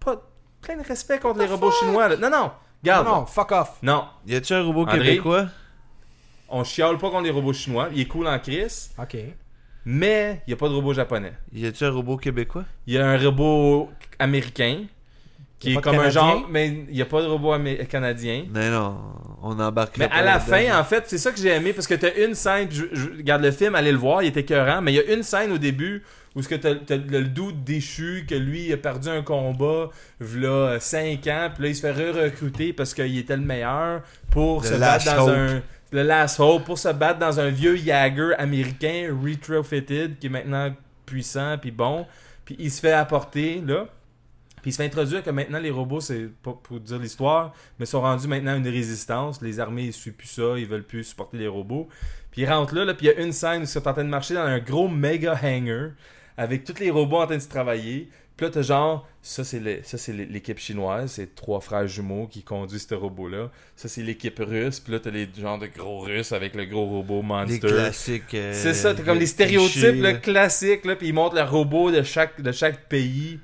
Pas plein de respect contre les The robots fuck? chinois. là. Non, non. Non, Garde. non, fuck off. Non. Y a-tu un robot André? québécois? On chiale pas contre les robots chinois. Il est cool en crise. Ok. Mais il n'y a pas de robot japonais. Y a-tu un robot québécois? Il y a un robot américain. Qui est comme un genre. Mais il n'y a pas de robot canadien. Non, non, on embarque Mais à la fin, en fait, c'est ça que j'ai aimé parce que t'as une scène, je, je- regarde le film, allez le voir, il était écœurant, mais il y a une scène au début où ce que t'as, le doute déchu que lui a perdu un combat v'là 5 ans, puis là il se fait re-recruter parce qu'il était le meilleur pour Le se battre dans un le last hope pour se battre dans un vieux Jagger américain retrofitted qui est maintenant puissant puis bon, puis il se fait apporter là. Puis il se fait introduire que maintenant les robots, c'est pas pour dire l'histoire, mais sont rendus maintenant une résistance. Les armées ils suivent plus ça, ils veulent plus supporter les robots. Puis ils rentrent là, là puis il y a une scène où ils sont en train de marcher dans un gros méga hangar avec tous les robots en train de se travailler. Puis là, t'as genre, ça c'est l'équipe chinoise, c'est trois frères jumeaux qui conduisent ce robot-là. Ça c'est l'équipe russe, puis là t'as les genres de gros russes avec le gros robot Les Monster. classiques. euh, C'est ça, t'as comme les stéréotypes là, là. classiques, là, puis ils montrent le robot de chaque, de chaque pays.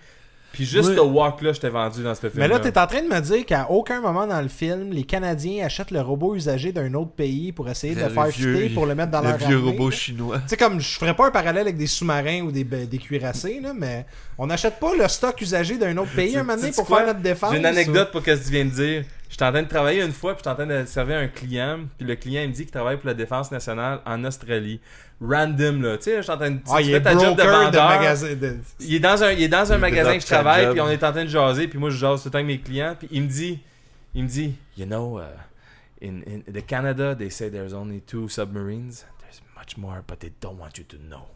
Puis juste Oui. ce walk-là, je t'ai vendu dans ce film. Mais là, t'es en train de me dire qu'à aucun moment dans le film, les Canadiens achètent le robot usagé d'un autre pays pour essayer de le Le faire vieux- fitter pour le mettre dans Le leur vieux armée, robot là. chinois. Tu sais, comme je ferais pas un parallèle avec des sous-marins ou des, des cuirassés, là, mais on n'achète pas le stock usagé d'un autre pays un moment donné pour quoi? faire notre défense. J'ai une anecdote pour ce que tu viens de dire. J'étais en train de travailler une fois, puis j'étais en train de servir un client, puis le client il me dit qu'il travaille pour la défense nationale en Australie. Random là, tu sais, j'étais en train de Ah, tu il est ta job de magasin. de- Il est dans un, il est dans un Il magasin que je travaille, puis on est en train de jaser, puis moi je jase tout le temps avec mes clients, puis il me dit, il me dit, you know, uh, in, in the Canada, they say there's only two submarines. There's much more, but they don't want you to know.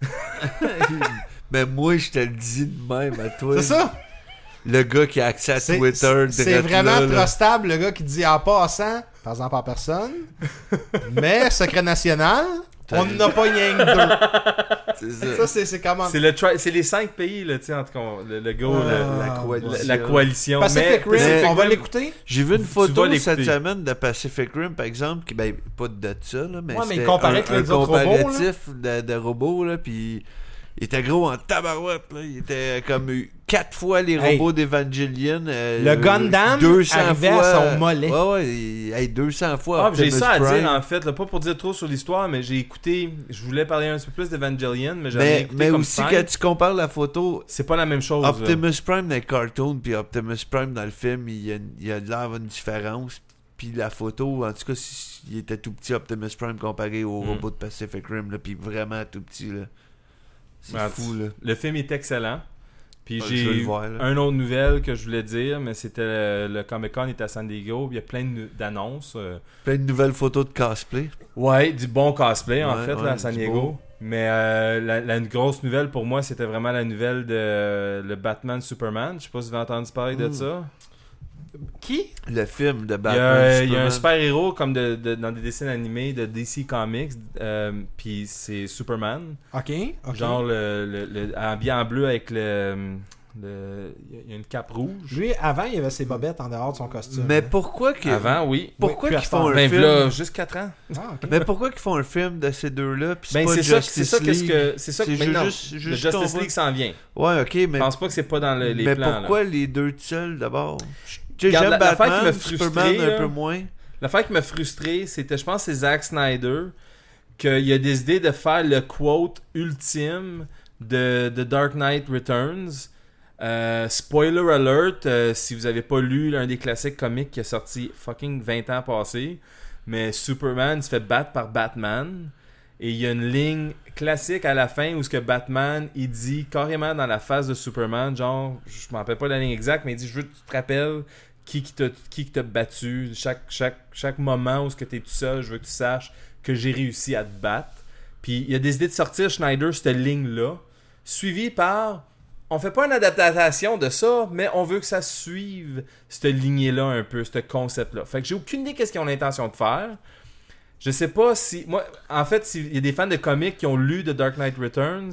Mais moi, je te le dis de même à toi. C'est ça? Le gars qui a accès à Twitter. C'est vraiment là, là. trustable, le gars qui dit en passant, par exemple en personne, mais secret national, on n'en a pas rien que deux. C'est ça. Ça, c'est- comment? C'est le tri- c'est les cinq pays là, tu sais, en tout cas, le, le gars, Ah. La la, coalition. la coalition. Pacific mais Rim, on va l'écouter. J'ai vu une photo cette semaine de Pacific Rim, par exemple, qui, ben, pas de ça, là, mais Ouais, mais il comparait un, avec les un autres robots, là. comparatif de, de robots, là, puis il était gros en tabarouette, là. Il était comme eu quatre fois les Hey. robots d'Evangelion. euh, Le Gundam 200 arrivait à fois, son mollet. Ouais, ouais, il- hey, 200 fois. Ah, j'ai ça à Prime. dire en fait, là, pas pour dire trop sur l'histoire, mais j'ai écouté, je voulais parler un petit peu plus d'Evangelion, mais j'avais Mais, écouté mais comme aussi, quand tu compares la photo, C'est pas la même chose. là. Optimus Prime dans le cartoon, puis Optimus Prime dans le film, il y a, il y a de l'air une différence. Puis la photo, en tout cas, si- il était tout petit, Optimus Prime, comparé au Mm. robot de Pacific Rim, là, puis vraiment tout petit. là. C'est Ah, fou, là. Le film est excellent. Puis Ah, j'ai le voir, là. un autre nouvelle que je voulais dire, mais c'était le, le Comic Con est à San Diego. Il y a plein d'annonces. euh, Plein de nouvelles photos de cosplay. Ouais, du bon cosplay en fait ouais, là, à San Diego. beau. Mais euh, la, la grosse nouvelle pour moi, c'était vraiment la nouvelle de le Batman Superman. Je sais pas si vous avez entendu parler de Mm. ça. Qui? Le film de Il y Batman. a, il y a un Superman. super-héros comme de, de- dans des dessins animés de DC Comics, euh, puis c'est Superman. Ok. ok. Genre le, le, le- habillé en bleu avec le, le- Il y a une cape rouge. Lui, avant, il avait ses bobettes en dehors de son costume. Mais pourquoi qu'ils Avant, oui. pourquoi Oui, qu'ils font un Ben, film? là, juste 4 ans. Ah, ok. Mais pourquoi qu'ils font un film de ces deux-là puis Ben, pas c'est ça, Justice c'est ça League? que. C'est ça que C'est maintenant, juste- le juste Justice League s'en vient. Ouais, ok, mais Je pense pas que c'est pas dans le- les mais plans. là. pourquoi les deux seuls d'abord? Tu sais, j'aime qui Batman, m'a frustré, Superman un peu moins. L'affaire qui m'a frustré, c'était, je pense, c'est Zack Snyder, qu'il a décidé de faire le quote ultime de, de Dark Knight Returns. Euh, spoiler alert, euh, si vous avez pas lu l'un des classiques comiques qui est sorti fucking 20 ans passés, mais Superman se fait battre par Batman. Et il y a une ligne classique à la fin où ce que Batman il dit carrément dans la face de Superman, genre, je m'en rappelle pas la ligne exacte, mais il dit Je veux que tu te rappelles qui qui t'a battu, chaque, chaque, chaque moment où ce que t'es tout seul, je veux que tu saches que j'ai réussi à te battre. Puis il a décidé de sortir Schneider cette ligne-là, suivi par on fait pas une adaptation de ça, mais on veut que ça suive cette lignée-là un peu, ce concept-là. Fait que j'ai aucune idée qu'est-ce qu'ils ont l'intention de faire. Je sais pas si. Moi, en fait, s'il y a des fans de comics qui ont lu The Dark Knight Returns,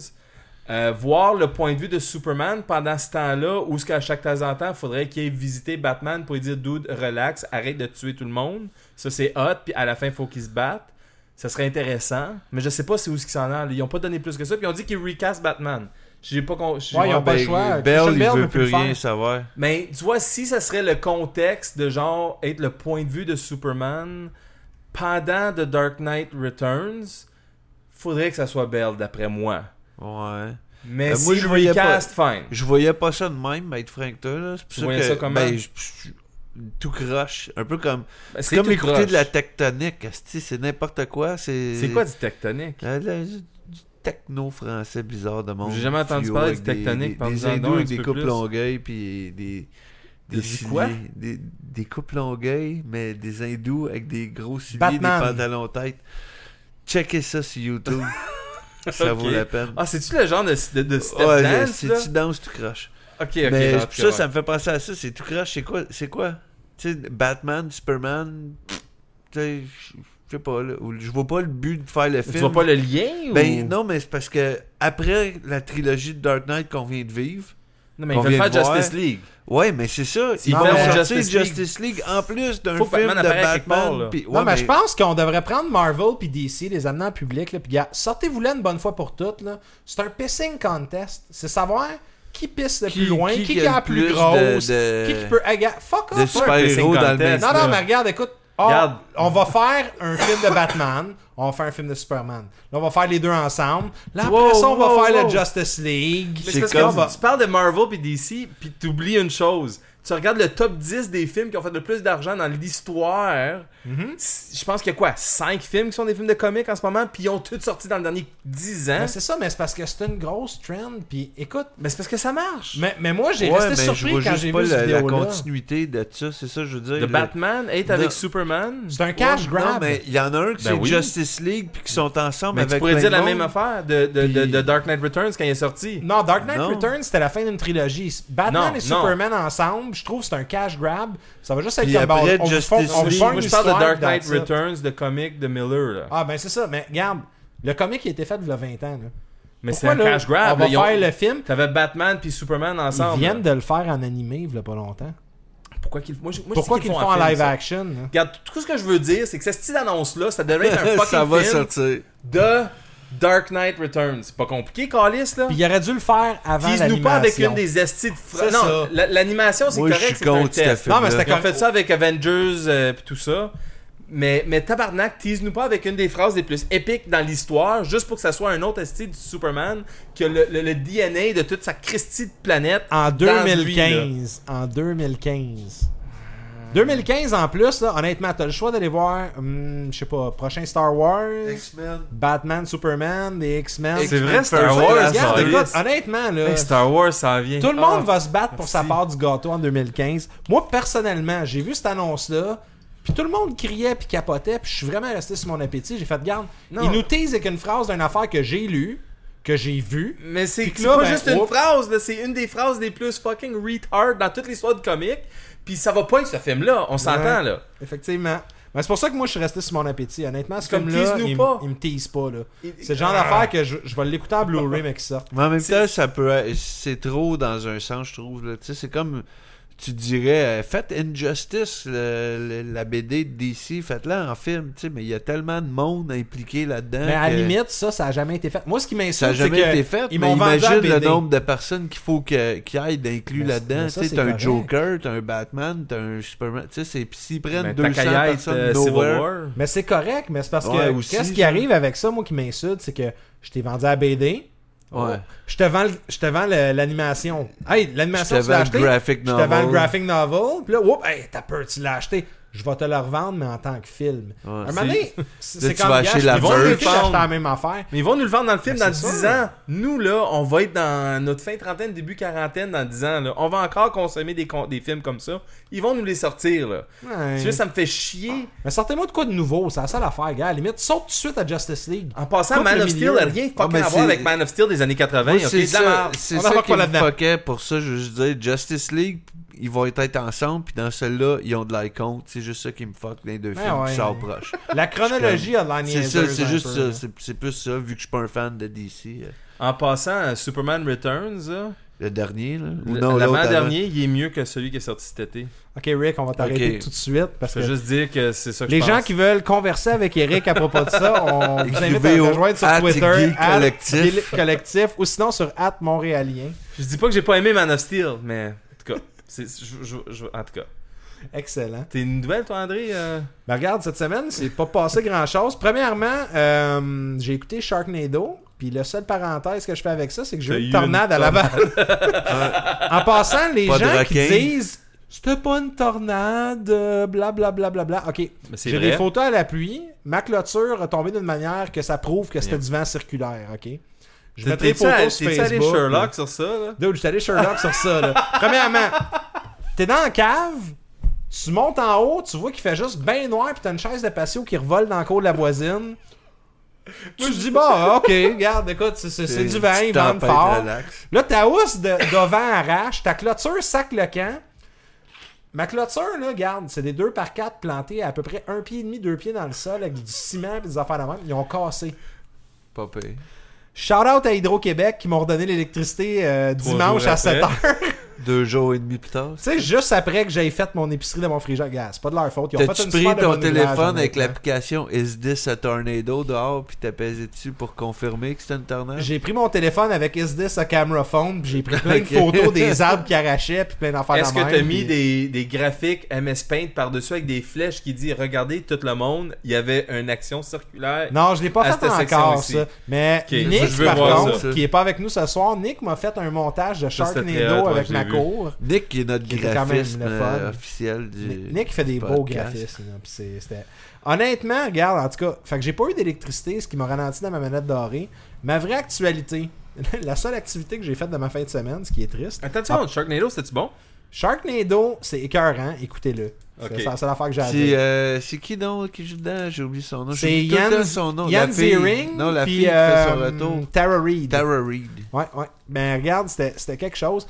euh, voir le point de vue de Superman pendant ce temps-là, où ce qu'à chaque temps en temps, il faudrait qu'il ait visité Batman pour lui dire Dude, relax, arrête de tuer tout le monde. Ça, c'est hot, puis à la fin, il faut qu'ils se battent. Ça serait intéressant, mais je sais pas c'est où ce qu'ils s'en allent. Ils ont pas donné plus que ça, puis ils ont dit qu'ils recast Batman. J'ai pas con- Ouais, ils ont pas le choix. Bell, il veut plus rien faire. savoir. Mais tu vois, si ça serait le contexte de genre être le point de vue de Superman pendant The Dark Knight Returns, faudrait que ça soit Bell d'après moi. Ouais. Mais Euh, si moi, je voyais recast, fine. Je voyais pas ça de même, être frank toi, Tu ça voyais que, ça comment? ben, je- je- tout croche. Un peu comme. Ben, C'est comme écouter de la tectonique. C'est n'importe quoi. C'est C'est quoi du tectonique? La- la- du techno français bizarre de monde. J'ai jamais entendu parler du des- tectonique, Des, des hindous avec des peu couples plus. longueuils, puis des. Des ciliers, quoi? des, des couples longueuils, mais des hindous avec des gros Batman. des pantalons tête. Checkez ça sur YouTube. ça vaut la peine. Ah, c'est-tu le genre de, de, de step ouais, dance, c'est tu danses, tu croches? Ok, ok. mais ça, ouais. ça me fait penser à ça. C'est tout croche. C'est quoi C'est quoi? Tu sais, Batman, Superman. Tu sais, je sais pas. Là, je vois pas le but de faire le Tu film. vois pas le lien ou... Ben non, mais c'est parce que après la trilogie de Dark Knight qu'on vient de vivre. Non, mais qu'on il fait vient faire voir. Justice League. Ouais, mais c'est ça. Ils vont sortir Justice Justice, League- League en plus d'un film Batman de Batman. là. puis- Non, ouais, mais, je pense qu'on devrait prendre Marvel puis DC, les amener en public, là, puis gars, sortez-vous là une bonne fois pour toutes. là. C'est un pissing contest. C'est savoir qui pisse le Qui- plus loin, qui, qui qui a la le plus grosse, de- qui qui peut... Gars, fuck off! super-héros pissing dans le contest. Non, non, mais regarde, écoute. Ah, Regarde. On va faire un film de Batman. On va faire un film de Superman. Là, on va faire les deux ensemble. Là, après Wow, ça, on va faire wow. le Justice League. Mais C'est parce comme- que va- tu parles de Marvel puis DC, puis t'oublies une chose. Tu regardes le top 10 des films qui ont fait le plus d'argent dans l'histoire. Mhm. Je pense qu'il y a quoi? 5 films qui sont des films de comics en ce moment, puis ils ont tous sorti dans le dernier 10 ans. Mais c'est ça, mais c'est parce que c'est une grosse trend. Puis écoute, Mais c'est parce que ça marche. mais, mais moi, j'ai Ouais, resté je surpris vois quand j'ai pas vu la, cette la vidéo-là. continuité de ça, c'est ça, je veux dire. de le- Batman, être avec. Superman? C'est un cash Ouais, grab. Non, mais il y en a un qui Ben c'est oui. Justice League puis qui sont ensemble Mais avec tu pourrais dire la même affaire de, de, de, Puis- de Dark Knight Returns quand il est sorti. Non, Dark Knight Non. Returns, c'était la fin d'une trilogie. Batman Non, et non. Superman ensemble, je trouve que c'est un cash grab. Ça va juste être Puis comme après, on vous on vous League, font Moi, une je parle de histoire, Dark Knight that's it. Returns, de comic de Miller. Là. Ah, ben c'est ça. Mais regarde, le comic il a été fait il y a 20 ans. Là. Mais c'est Pourquoi, un là, cash grab. On va là, ils ont- faire le film? T'avais Batman puis Superman ensemble. Ils viennent de le faire en animé il y a pas longtemps. Pourquoi qu'ils moi, je- moi, je Pourquoi dis qu'ils le font en film, live ça. action? là? Regarde, tout ce que je veux dire, c'est que cette style annonce-là, ça devrait être un fucking ça va film sortir. de Dark Knight Returns. C'est pas compliqué, Calis, là. Puis il aurait dû le faire avant Tease-nous pas avec l'animation. une des estis de fra- Non, l'animation, c'est correct, c'est un test. Non, mais c'était comme- fait ça avec Avengers euh, pis tout ça. Mais, mais tabarnak, tease-nous pas avec une des phrases les plus épiques dans l'histoire, juste pour que ça soit un autre style du Superman qui a le, le- le DNA de toute sa Christie de planète. En dans lui, 2015. en 2015. 2015 en plus, là, honnêtement, t'as le choix d'aller voir, hum, je sais pas, prochain Star Wars, X-Men. Batman, Superman, des X-Men. C'est vrai, Star Wars, Regarde, ça écoute, honnêtement, là, Hey, Star Wars, ça vient. tout le Ah. monde va se battre pour sa part du gâteau en 2015. Moi, personnellement, j'ai vu cette annonce-là, puis tout le monde criait puis capotait, puis je suis vraiment resté sur mon appétit. J'ai fait, garde, Non. il nous tease avec une phrase d'une affaire que j'ai lue, que j'ai vue. Mais c'est pas ben, juste une phrase, c'est une des phrases les plus fucking retard dans toute l'histoire du comic. Puis ça va pas avec ce film-là, on s'entend là. Effectivement. Mais c'est pour ça que moi, je suis resté sur mon appétit. Honnêtement, ce Comme film-là, il, pas. il me tease pas. là. Il- C'est le genre Ah. d'affaire que je, je vais l'écouter en Blu-ray, mais qui sort. Mais en même temps, ça peut être- c'est trop dans un sens, je trouve. là. Tu sais, c'est comme tu dirais, euh, faites Injustice, le- le- la BD de DC, faites-la en film, tu sais, mais il y a tellement de monde impliqué là-dedans. Mais à la limite, ça, ça a jamais été fait. Moi, ce qui m'insulte, ça n'a c'est jamais que été fait, ils mais m'ont vendu la imagine le nombre de personnes qu'il faut que- qu'il y ait d'inclus là-dedans. Tu sais, t'as un. Joker, t'as un Batman, t'as un Superman. Tu sais, s'ils prennent Mais 200 t'as qu'à y être, personnes euh, Civil nowhere, War. Mais c'est correct, mais c'est parce que Ouais, qu'est-ce qui arrive avec ça, moi, qui m'insulte, c'est que je t'ai vendu à BD. Ouais. Je te vends, je te vends l'animation. Hey, l'animation, tu l'as acheté? Je te vends le graphic novel. Puis là, oups, hey, t'as peur, tu l'as acheté. Je vais te le revendre, mais en tant que film. Ouais. un moment donné, c'est comme vas je- la ils vont m'inviter d'acheter la même affaire. Mais ils vont nous le vendre dans le film Ben, dans c'est 10 sûr. ans. Nous, là, on va être dans notre fin trentaine, début quarantaine dans 10 ans. Là. On va encore consommer des, con- des films comme ça. Ils vont nous les sortir. Là. Ouais. Tu sais, ça me fait chier. Mais sortez-moi de quoi de nouveau, c'est la seule affaire, gars. À la limite, saute tout de suite à Justice League. En passant, Coupe Man le of Steel n'a rien fucking mais à voir avec Man of Steel des années 80. Moi, ok? c'est ça, c'est On ça qui pas me pour ça, je veux juste dire, Justice League, ils vont être ensemble, puis dans celui-là, ils ont de l'icône, c'est juste ça qui me fuck dans les deux Ouais, films ouais. qui sortent proches. La chronologie a de la C'est ça, c'est juste peu, ça, c'est- plus ça, vu que je suis pas un fan de DC. euh. En passant à Superman Returns, Le dernier, là. Ou le- non, l'avant-dernier, il est mieux que celui qui est sorti cet été. Ok, Rick, on va t'arrêter tout de suite parce Je que veux juste dire que c'est ça que les je gens pense. qui veulent converser avec Eric à propos de ça, on vous invite à rejoindre sur Twitter, Collectif. Collectif, ou sinon sur at Montréalien. Je dis pas que j'ai pas aimé Man of Steel, mais en tout cas, je- je- je- en tout cas. Excellent. T'es une nouvelle, toi, André euh? Ben regarde, cette semaine, c'est pas passé grand chose. Premièrement, euh, j'ai écouté Sharknado. Puis le seul parenthèse que je fais avec ça, c'est que j'ai eu une tornade une à Laval. en passant, les Pas gens qui disent c'était pas une tornade, blablabla. Bla, bla, bla. Ok, Mais c'est j'ai vrai. des photos à l'appui. Ma clôture a tombé d'une manière que ça prouve que c'était du vent circulaire. Ok, je mettrai photos sur t'es-tu allé Facebook. Sherlock sur ça, là? Dude, j'étais allé Sherlock sur ça. Là. Premièrement, t'es dans la cave, tu montes en haut, tu vois qu'il fait juste bien noir, puis t'as une chaise de patio qui revole dans le cours de la voisine. Tu te dis, bah, ok, regarde, écoute, c'est, du petite il tempête fort. Là, ta housse vent arrache, ta clôture sac le camp. Ma clôture, là, regarde, c'est des 2 par 4 plantés à, à peu près un pied et demi, deux pieds dans le sol, avec du ciment et des affaires de même. Ils ont cassé. Pas pire. Shout out à Hydro-Québec qui m'ont redonné l'électricité euh, dimanche à 7 après. heures. Deux jours et demi plus tard. Tu sais, juste après que j'aille fait mon épicerie dans mon frigidaire, c'est pas de leur faute. Ils ont fait une pris de ton téléphone avec l'application Is This a Tornado dehors puis t'as pesé dessus pour confirmer que c'était une tornade? J'ai pris mon téléphone avec Is This a Camera Phone, puis j'ai pris plein de photos des arbres qui arrachaient, puis plein d'affaires Est-ce de que t'as mis puis- des, des graphiques MS Paint par-dessus avec des flèches qui dit Regardez tout le monde, il y avait une action circulaire. Non, je l'ai pas fait encore, ici. ça. Mais Nick, par contre, ça. qui est pas avec nous ce soir, Nick m'a fait un montage de Sharknado avec ma Nick qui est notre Qui graphiste euh, officiel du. Nick fait des beaux graphismes. Honnêtement, regarde, en tout cas, fait que j'ai pas eu d'électricité, ce qui m'a ralenti dans ma manette dorée. Ma vraie actualité, la seule activité que j'ai faite de ma fin de semaine, ce qui est triste. Attends, tu vois, Sharknado, c'était-tu bon? Sharknado, c'est écœurant, écoutez-le. Ok. C'est la seule affaire que j'ai à C'est dire. euh, c'est qui donc qui joue dedans? J'ai oublié son nom. C'est Yann, son nom. Yann la fille. Ziering, Non, la puis, fille qui fait son euh, retour. Tara Reid. Tara Reid. Ouais, ouais. Ben regarde, c'était c'était quelque chose.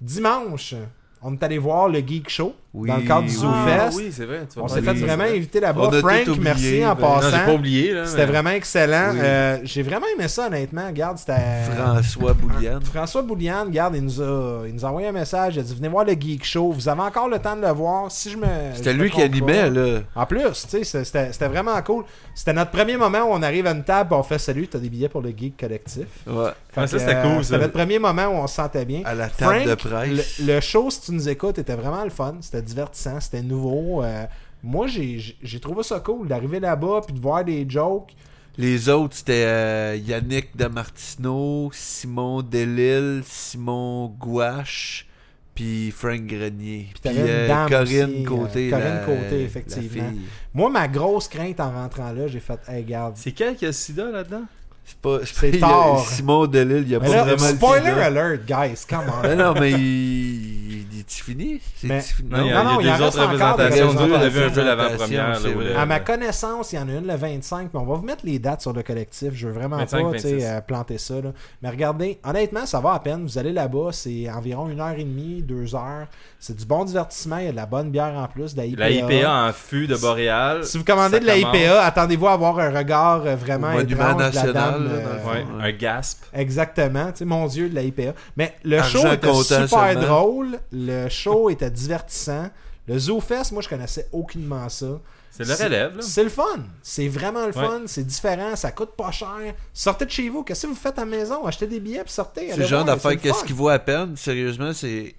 Dimanche, on est allé voir le Geek Show Oui, dans le cadre du oui. ZooFest. Ah, oui, c'est vrai. On s'est fait vraiment inviter là-bas. Frank, oublié, merci en ben, Non, j'ai passant. pas oublié. là, C'était mais- vraiment excellent. Euh, J'ai vraiment aimé ça, honnêtement. Regarde, c'était. François Bouliane. François Bouliane, regarde, il nous, a, il nous a envoyé un message. Il a dit Venez voir le Geek Show. Vous avez encore le temps de le voir. Si je me. C'était lui qui animait, là. En plus, tu sais, c'était- vraiment cool. C'était notre premier moment où on arrive à une table et on fait Salut, t'as des billets pour le Geek Collectif. Ouais. Fait ça, c'était cool, ça. C'était notre premier moment où on se sentait bien. À la table Frank, de presse. Le, le show, si tu nous écoutes, était vraiment le fun. C'était divertissant, c'était nouveau. Euh, moi, j'ai j'ai trouvé ça cool d'arriver là-bas puis de voir des jokes. Les autres, c'était euh, Yannick Damartino, Simon Delille, Simon Gouache, puis Frank Grenier. Puis t'avais une euh, dame Corinne aussi, euh, Côté. Corinne la- Côté, effectivement. Moi, ma grosse crainte en rentrant là, j'ai fait Hey, garde. C'est quel qui a le sida là-dedans? C'est pas. C'est il y a- tard. Simon Delille, il y a Mais pas là, vraiment le spoiler alert, guys, come on. Mais non, mais il, est fini? Mais- fini? Non, il y a, non, il y a il en deux reste autres encore des représentations. Nous, on a vu un peu représentations, l'avant-première. À ma connaissance, il y en a une le 25, mais on va vous mettre les dates sur le collectif. Je veux vraiment 25, pas tu sais, 26. euh, planter ça. là. Mais regardez, honnêtement, ça va à peine. Vous allez là-bas, c'est environ une heure et demie, deux heures. C'est du bon divertissement. Il y a de la bonne bière en plus, de la IPA. La IPA en fût de Boréal. Si vous commandez de la commence. IPA, attendez-vous à avoir un regard euh, vraiment étrange de la National, dame, là, euh, dans le fond. Ouais, un gasp. Exactement, tu sais, mon Dieu, de la IPA. Mais le Argent show était super seulement. drôle, le show était divertissant. Le ZooFest, moi je connaissais aucunement ça. C'est le relève, là. C'est le fun. C'est vraiment le Ouais. fun. C'est différent. Ça coûte pas cher. Sortez de chez vous. Qu'est-ce que vous faites à la maison? Achetez des billets puis sortez. C'est le genre d'affaire, qu'est-ce fun. qui vaut à peine, sérieusement, c'est.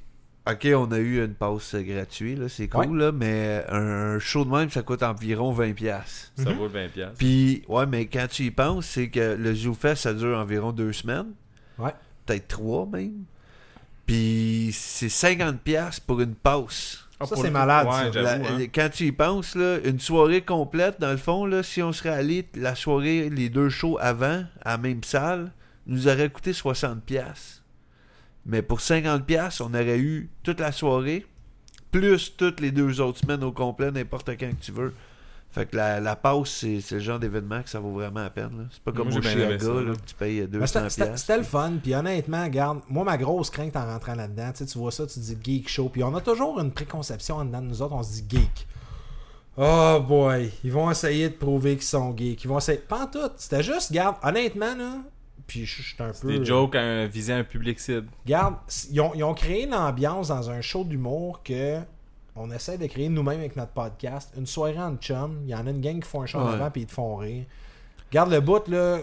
Ok, on a eu une passe gratuite, c'est cool, là, mais un show de même, ça coûte environ 20$. piastres. Ça Mhm. vaut le 20$. piastres. Puis, ouais, mais quand tu y penses, c'est que le ZooFest, ça dure environ deux semaines. Ouais. Peut-être trois, même. Puis, c'est 50$ piastres pour une passe. Ah, Ça, c'est malade, Ouais, ça. La- hein. Quand tu y penses, là, une soirée complète, dans le fond, là, si on serait allé la soirée, les deux shows avant, à la même salle, nous aurait coûté 60$. Mais pour 50$, piastres, on aurait eu toute la soirée, plus toutes les deux autres semaines au complet, n'importe quand que tu veux. Fait que la, la passe, c'est c'est le genre d'événement que ça vaut vraiment la peine. là. C'est pas comme Moi, au Chiaga, ça, là, là. que tu payes Mais 200$. C'était c'était- le fun. Puis honnêtement, regarde, moi, ma grosse crainte en rentrant là-dedans, tu sais, tu vois ça, tu te dis geek show. Puis on a toujours une préconception en dedans de nous autres. On se dit geek. Oh boy, ils vont essayer de prouver qu'ils sont geeks. Ils vont essayer. Pas en tout. C'était juste, regarde, honnêtement, là, Puis je je suis un peu. des jokes à un- visant un public cible. Regarde, ils ont, ils ont créé une ambiance dans un show d'humour que on essaie de créer nous-mêmes avec notre podcast. Une soirée en chum, il y en a une gang qui font un show Ouais. avant puis ils te font rire. Regarde le bout là.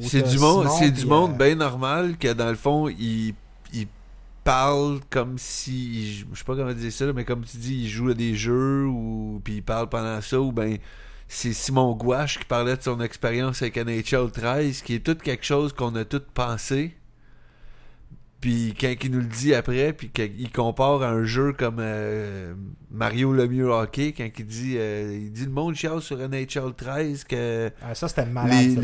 C'est du monde, Simon, c'est du monde euh, bien normal que dans le fond, il, il parle comme si. Je sais pas comment dire ça, là, mais comme tu dis, il joue à des jeux ou puis il parle pendant ça, ou ben c'est Simon Gouache qui parlait de son expérience avec NHL 13, qui est tout quelque chose qu'on a tout pensé. Puis quand il nous le dit après, puis qu'il compare à un jeu comme euh, Mario Lemieux Hockey, quand il dit, euh, il dit le monde chiale sur NHL 13 que ah, ça c'était malade.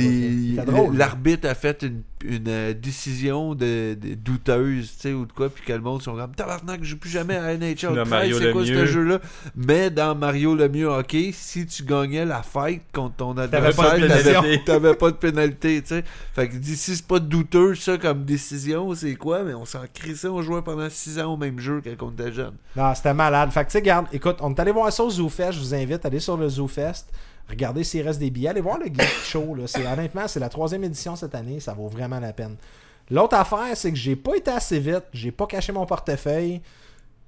l'arbitre a fait une, une, euh, décision de, de- douteuse, tu sais, ou de quoi, puis que le monde sont comme tabarnak, je joue plus jamais à NHL Le 13, Mario c'est quoi ce jeu-là? Mais dans Mario Lemieux hockey, si tu gagnais la fight contre ton T'avais adversaire, pas de t'avais pénalité. t'avais pas de pénalité, tu sais. Fait que d'ici, c'est pas douteux, ça, comme décision, c'est quoi? Mais on s'en crissait, on jouait pendant 6 ans au même jeu quand on était jeune. Non, c'était malade. Fait que, tu sais, regarde, écoute, on est allé voir ça au ZooFest. Je vous invite à aller sur le ZooFest. Regardez s'il reste des billets. Allez voir le Geek Show. Là. Honnêtement, c'est la troisième édition cette année. Ça vaut vraiment la peine. L'autre affaire, c'est que j'ai pas été assez vite. J'ai pas caché mon portefeuille.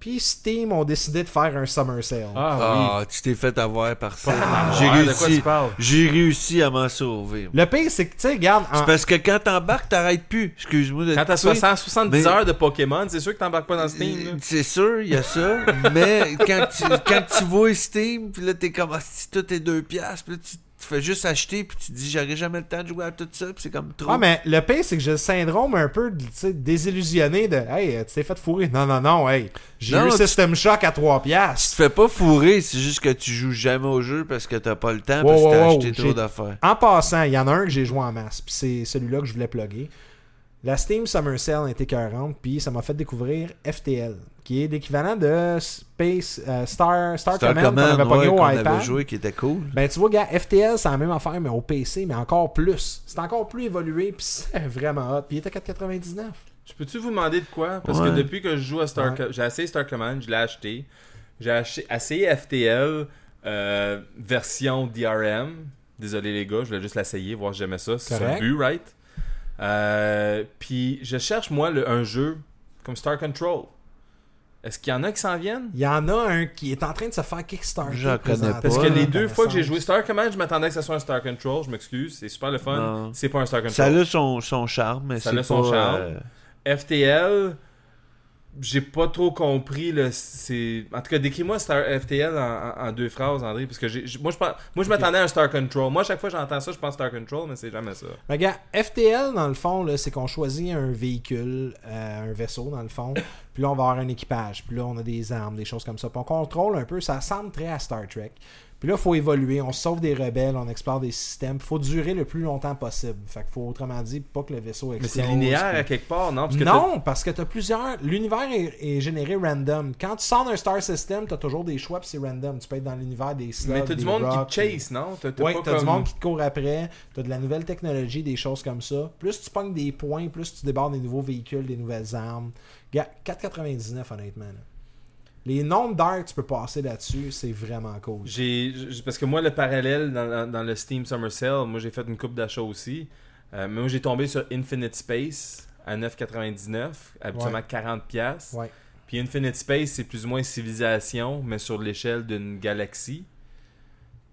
Puis Steam ont décidé de faire un Summer Sale. Ah, Ah, tu t'es fait avoir par ça. oui. J'ai Ouais, de quoi tu réussi, parles? j'ai réussi à m'en sauver. Le pire, c'est que, tu sais, regarde. en- C'est parce que quand t'embarques, t'arrêtes plus. Excuse-moi de Quand te t'as couper. 170 Mais- heures de Pokémon, c'est sûr que t'embarques pas dans Steam. Euh, C'est sûr, il y a ça. mais quand tu, quand tu vois Steam, puis là, t'es comme, ah, si tout est deux piastres, puis là, tu, tu fais juste acheter, puis tu te dis, j'aurai jamais le temps de jouer à tout ça, puis c'est comme trop. Ah, mais le pire, c'est que j'ai le syndrome un peu tu sais, désillusionné de Hey, tu t'es fait fourrer. Non, non, non, hey. J'ai eu System Shock à 3 Tu te piastres. fais pas fourrer, c'est juste que tu joues jamais au jeu parce que t'as pas le temps, parce Wow, que t'as wow, acheté trop d'affaires. En passant, il y en a un que j'ai joué en masse, puis c'est celui-là que je voulais plugger. La Steam Summer Sale était 40, puis ça m'a fait découvrir FTL, qui est l'équivalent de Space euh, Star, Star, Star Command qu'on Command, avait pogné ouais, au qu'on iPad. avait joué, qui était cool. Ben tu vois, gars, FTL, c'est la même affaire, mais au PC, mais encore plus. C'est encore plus évolué, puis c'est vraiment hot. Puis il était 4,99. Je peux-tu vous demander de quoi? Parce Ouais. que depuis que je joue à Star Ouais. Co- j'ai essayé Star Command, je l'ai acheté. J'ai acheté- essayé FTL euh, version DRM. Désolé les gars, je voulais juste l'essayer, voir si j'aimais ça. C'est ça le Correct. but, right? Euh, Puis je cherche moi le- un jeu comme Star Control. Est-ce qu'il y en a qui s'en viennent? Il y en a un qui est en train de se faire Kickstarter. J'en connais pas. Parce que les deux fois que j'ai joué Star Command, je m'attendais que ce soit un Star Control. Je m'excuse, c'est super le fun. C'est pas un Star Control. Ça a son, son charme, mais Ça c'est a son pas, charme. euh, FTL, j'ai pas trop compris le c'est en tout cas décris-moi Star FTL en, en- en deux phrases André parce que j'ai moi je pense- moi je m'attendais à un Star Control. Moi à chaque fois que j'entends ça, je pense Star Control mais c'est jamais ça. Regarde, FTL, dans le fond, là, c'est qu'on choisit un véhicule, euh, un vaisseau, dans le fond. Puis là, on va avoir un équipage. Puis là, on a des armes, des choses comme ça. Puis on contrôle un peu. Ça ressemble très à Star Trek. Puis là, il faut évoluer. On sauve des rebelles, on explore des systèmes. Il faut durer le plus longtemps possible. Fait qu'il faut, autrement dit, pas que le vaisseau Mais explose. c'est linéaire puis- à quelque part, non? Parce que non, parce que t'as plusieurs. L'univers est, est généré random. Quand tu sors d'un Star System, t'as toujours des choix, puis c'est random. Tu peux être dans l'univers des slugs, mais t'as du monde rocks, qui te chase, non? T'as t'as du monde qui te court après, t'as de la nouvelle technologie, des choses comme ça. Plus tu pognes des points, plus tu débarres des nouveaux véhicules, des nouvelles armes. Gars, 4,99 honnêtement. là. Les nombres d'heures que tu peux passer là-dessus, c'est vraiment cool. J'ai parce que moi le parallèle dans, le Steam Summer Sale, moi j'ai fait une coupe d'achat aussi. Euh, mais moi j'ai tombé sur Infinite Space à 9,99, habituellement Ouais. 40 pièces. Ouais. Puis Infinite Space, c'est plus ou moins civilisation, mais sur l'échelle d'une galaxie.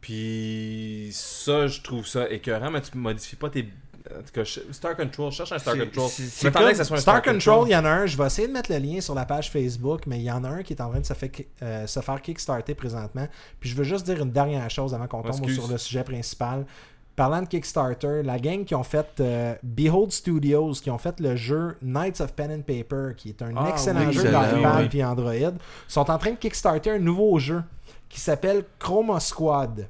Puis ça, je trouve ça écœurant, mais tu modifies pas tes. En tout cas, Star Control, cherche un Star Control. c'est- que ça soit un Star Control, il y en a un. Je vais essayer de mettre le lien sur la page Facebook, mais il y en a un qui est en train de se, fait- euh, se faire kickstarter présentement. Puis je veux juste dire une dernière chose avant qu'on tombe sur le sujet principal. Parlant de Kickstarter, la gang qui ont fait euh, Behold Studios, qui ont fait le jeu Knights of Pen and Paper, qui est un Ah, excellent oui, jeu d'iPad oui. puis Android, sont en train de Kickstarter un nouveau jeu qui s'appelle Chroma Squad.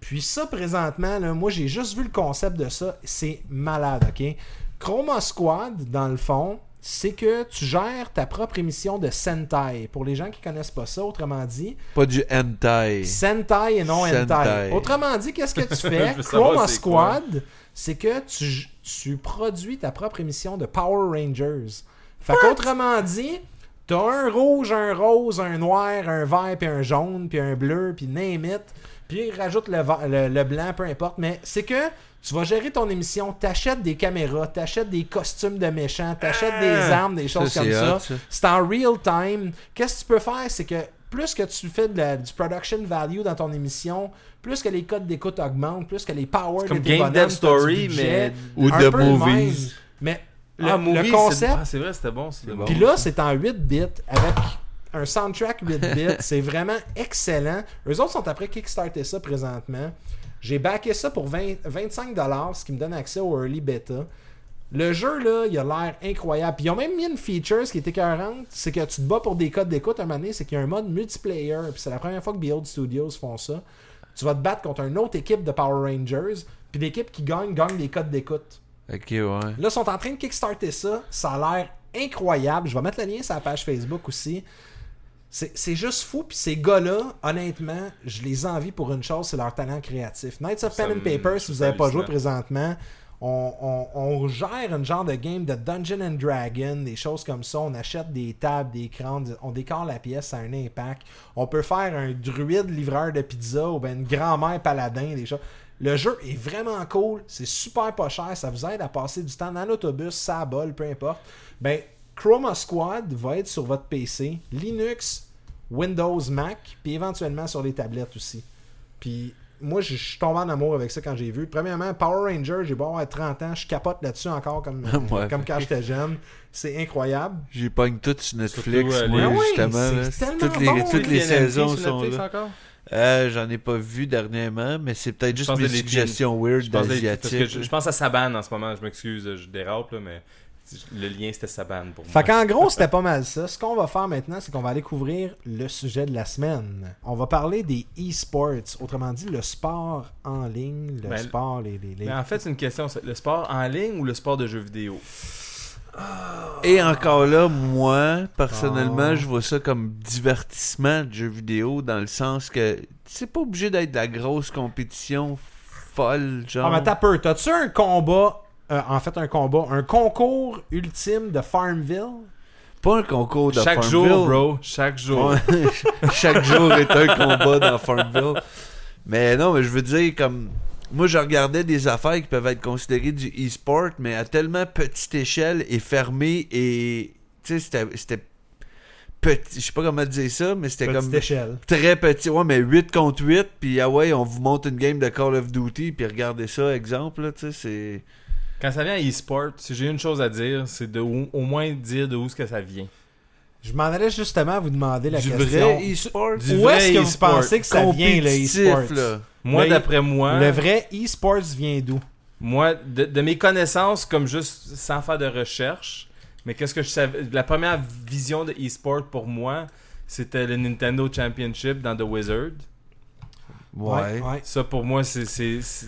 Puis ça, présentement, là, moi, j'ai juste vu le concept de ça. C'est malade, OK? Chroma Squad, dans le fond, c'est que tu gères ta propre émission de Sentai. Pour les gens qui connaissent pas ça, autrement dit, Pas du hentai. Sentai et non hentai. Sentai. Autrement dit, qu'est-ce que tu fais? Chroma. Squad, c'est que tu, tu produis ta propre émission de Power Rangers. Fait qu'autrement dit, t'as un rouge, un rose, un noir, un vert, puis un jaune, puis un bleu, puis name it. Puis rajoute le, le, le blanc, peu importe. Mais c'est que Tu vas gérer ton émission, t'achètes des caméras, t'achètes des costumes de méchants, t'achètes Ah! des armes, des choses Ça, comme ça. C'est en real time. Qu'est-ce que tu peux faire, c'est que plus que tu fais de la- du production value dans ton émission, plus que les codes d'écoute augmentent, plus que les powers comme de tes Game Dev Story, budget, mais. Ou de le movies. même. Mais le, ah, le c'est- concept, Ah, c'est vrai, c'était bon. C'était bon. puis là, c'est en 8 bits avec un soundtrack 8 bits. c'est vraiment excellent. Eux autres sont après Kickstarter ça présentement. J'ai backé ça pour 20 25$, ce qui me donne accès au early beta. Le jeu, là, il a l'air incroyable. Puis ils ont même mis une feature, ce qui est écœurante, c'est que tu te bats pour des codes d'écoute un moment donné, c'est qu'il y a un mode multiplayer. Puis c'est la première fois que Behold Studios font ça. Tu vas te battre contre une autre équipe de Power Rangers, puis l'équipe qui gagne, gagne des codes d'écoute. Ok, ouais. Là, ils sont en train de kickstarter ça. Ça a l'air incroyable. Je vais mettre le lien sur la page Facebook aussi. C'est juste fou. Puis ces gars-là, honnêtement, je les envie pour une chose, c'est leur talent créatif. Knights of Pen and Paper, si vous n'avez pas joué présentement, on, on- on gère une genre de game de Dungeon and Dragon, des choses comme ça. On achète des tables, des crânes, on décore la pièce, ça a un impact. On peut faire un druide livreur de pizza ou ben une grand-mère paladin, des choses. Le jeu est vraiment cool, c'est super pas cher, ça vous aide à passer du temps dans l'autobus, ça bol, peu importe. Ben, Chroma Squad va être sur votre PC, Linux, Windows, Mac, puis éventuellement sur les tablettes aussi. Puis moi, je suis tombé en amour avec ça quand j'ai vu. Premièrement, Power Ranger, j'ai beau avoir 30 ans, je capote là-dessus encore comme, Ouais. comme quand j'étais jeune. C'est incroyable. J'ai pogne tout sur Netflix, Surtout, moi, Ah oui, justement. Toutes les, bon, toutes les saisons sur sont Netflix là. encore? Euh, J'en ai pas vu dernièrement, mais c'est peut-être juste les- suggestions weird Je pense, que- parce que d'asiatiques. je, je pense à Saban en ce moment, je m'excuse, je dérape, là, mais le lien c'était Saban pour moi. Fait qu'en gros, c'était pas mal ça. Ce qu'on va faire maintenant, c'est qu'on va aller couvrir le sujet de la semaine. On va parler des e-sports, autrement dit, le sport en ligne, le Ben, sport, les... les, les- Mais en fait, c'est une question, le sport en ligne ou le sport de jeux vidéo? Et encore là, moi, personnellement, Oh. je vois ça comme divertissement de jeux vidéo dans le sens que c'est pas obligé d'être de la grosse compétition folle, Ah, genre. mais t'as peur. T'as-tu un combat, euh, en fait, un combat, un concours ultime de Farmville? Pas un concours de Chaque Farmville. jour, bro, chaque jour. Ouais. Chaque jour est un combat dans Farmville. Mais non, mais je veux dire, comme. Moi, je regardais des affaires qui peuvent être considérées du e-sport, mais à tellement petite échelle et fermée et. Tu sais, c'était- c'était. Petit. Je sais pas comment dire ça, mais c'était Petite comme. échelle. Très petit. Ouais, mais 8 contre 8, puis ah ouais, on vous montre une game de Call of Duty, puis regardez ça, exemple, là, tu sais, c'est. Quand ça vient à e-sport, si j'ai une chose à dire, c'est de au, au moins dire de où est-ce que ça vient. Je m'en allais justement vous demander la du question. vrai e-sport? Du Où vrai est-ce que vous e-sport. pensez que ça vient, le e-sport? là. Moi, Le- d'après moi, Le vrai e-sports vient d'où? moi, de, de mes connaissances, comme juste sans faire de recherche, mais qu'est-ce que je savais, la première vision de e-sport pour moi, c'était le Nintendo Championship dans The Wizard. Ouais. ouais. Ça, pour moi, c'est. c'est- c'est-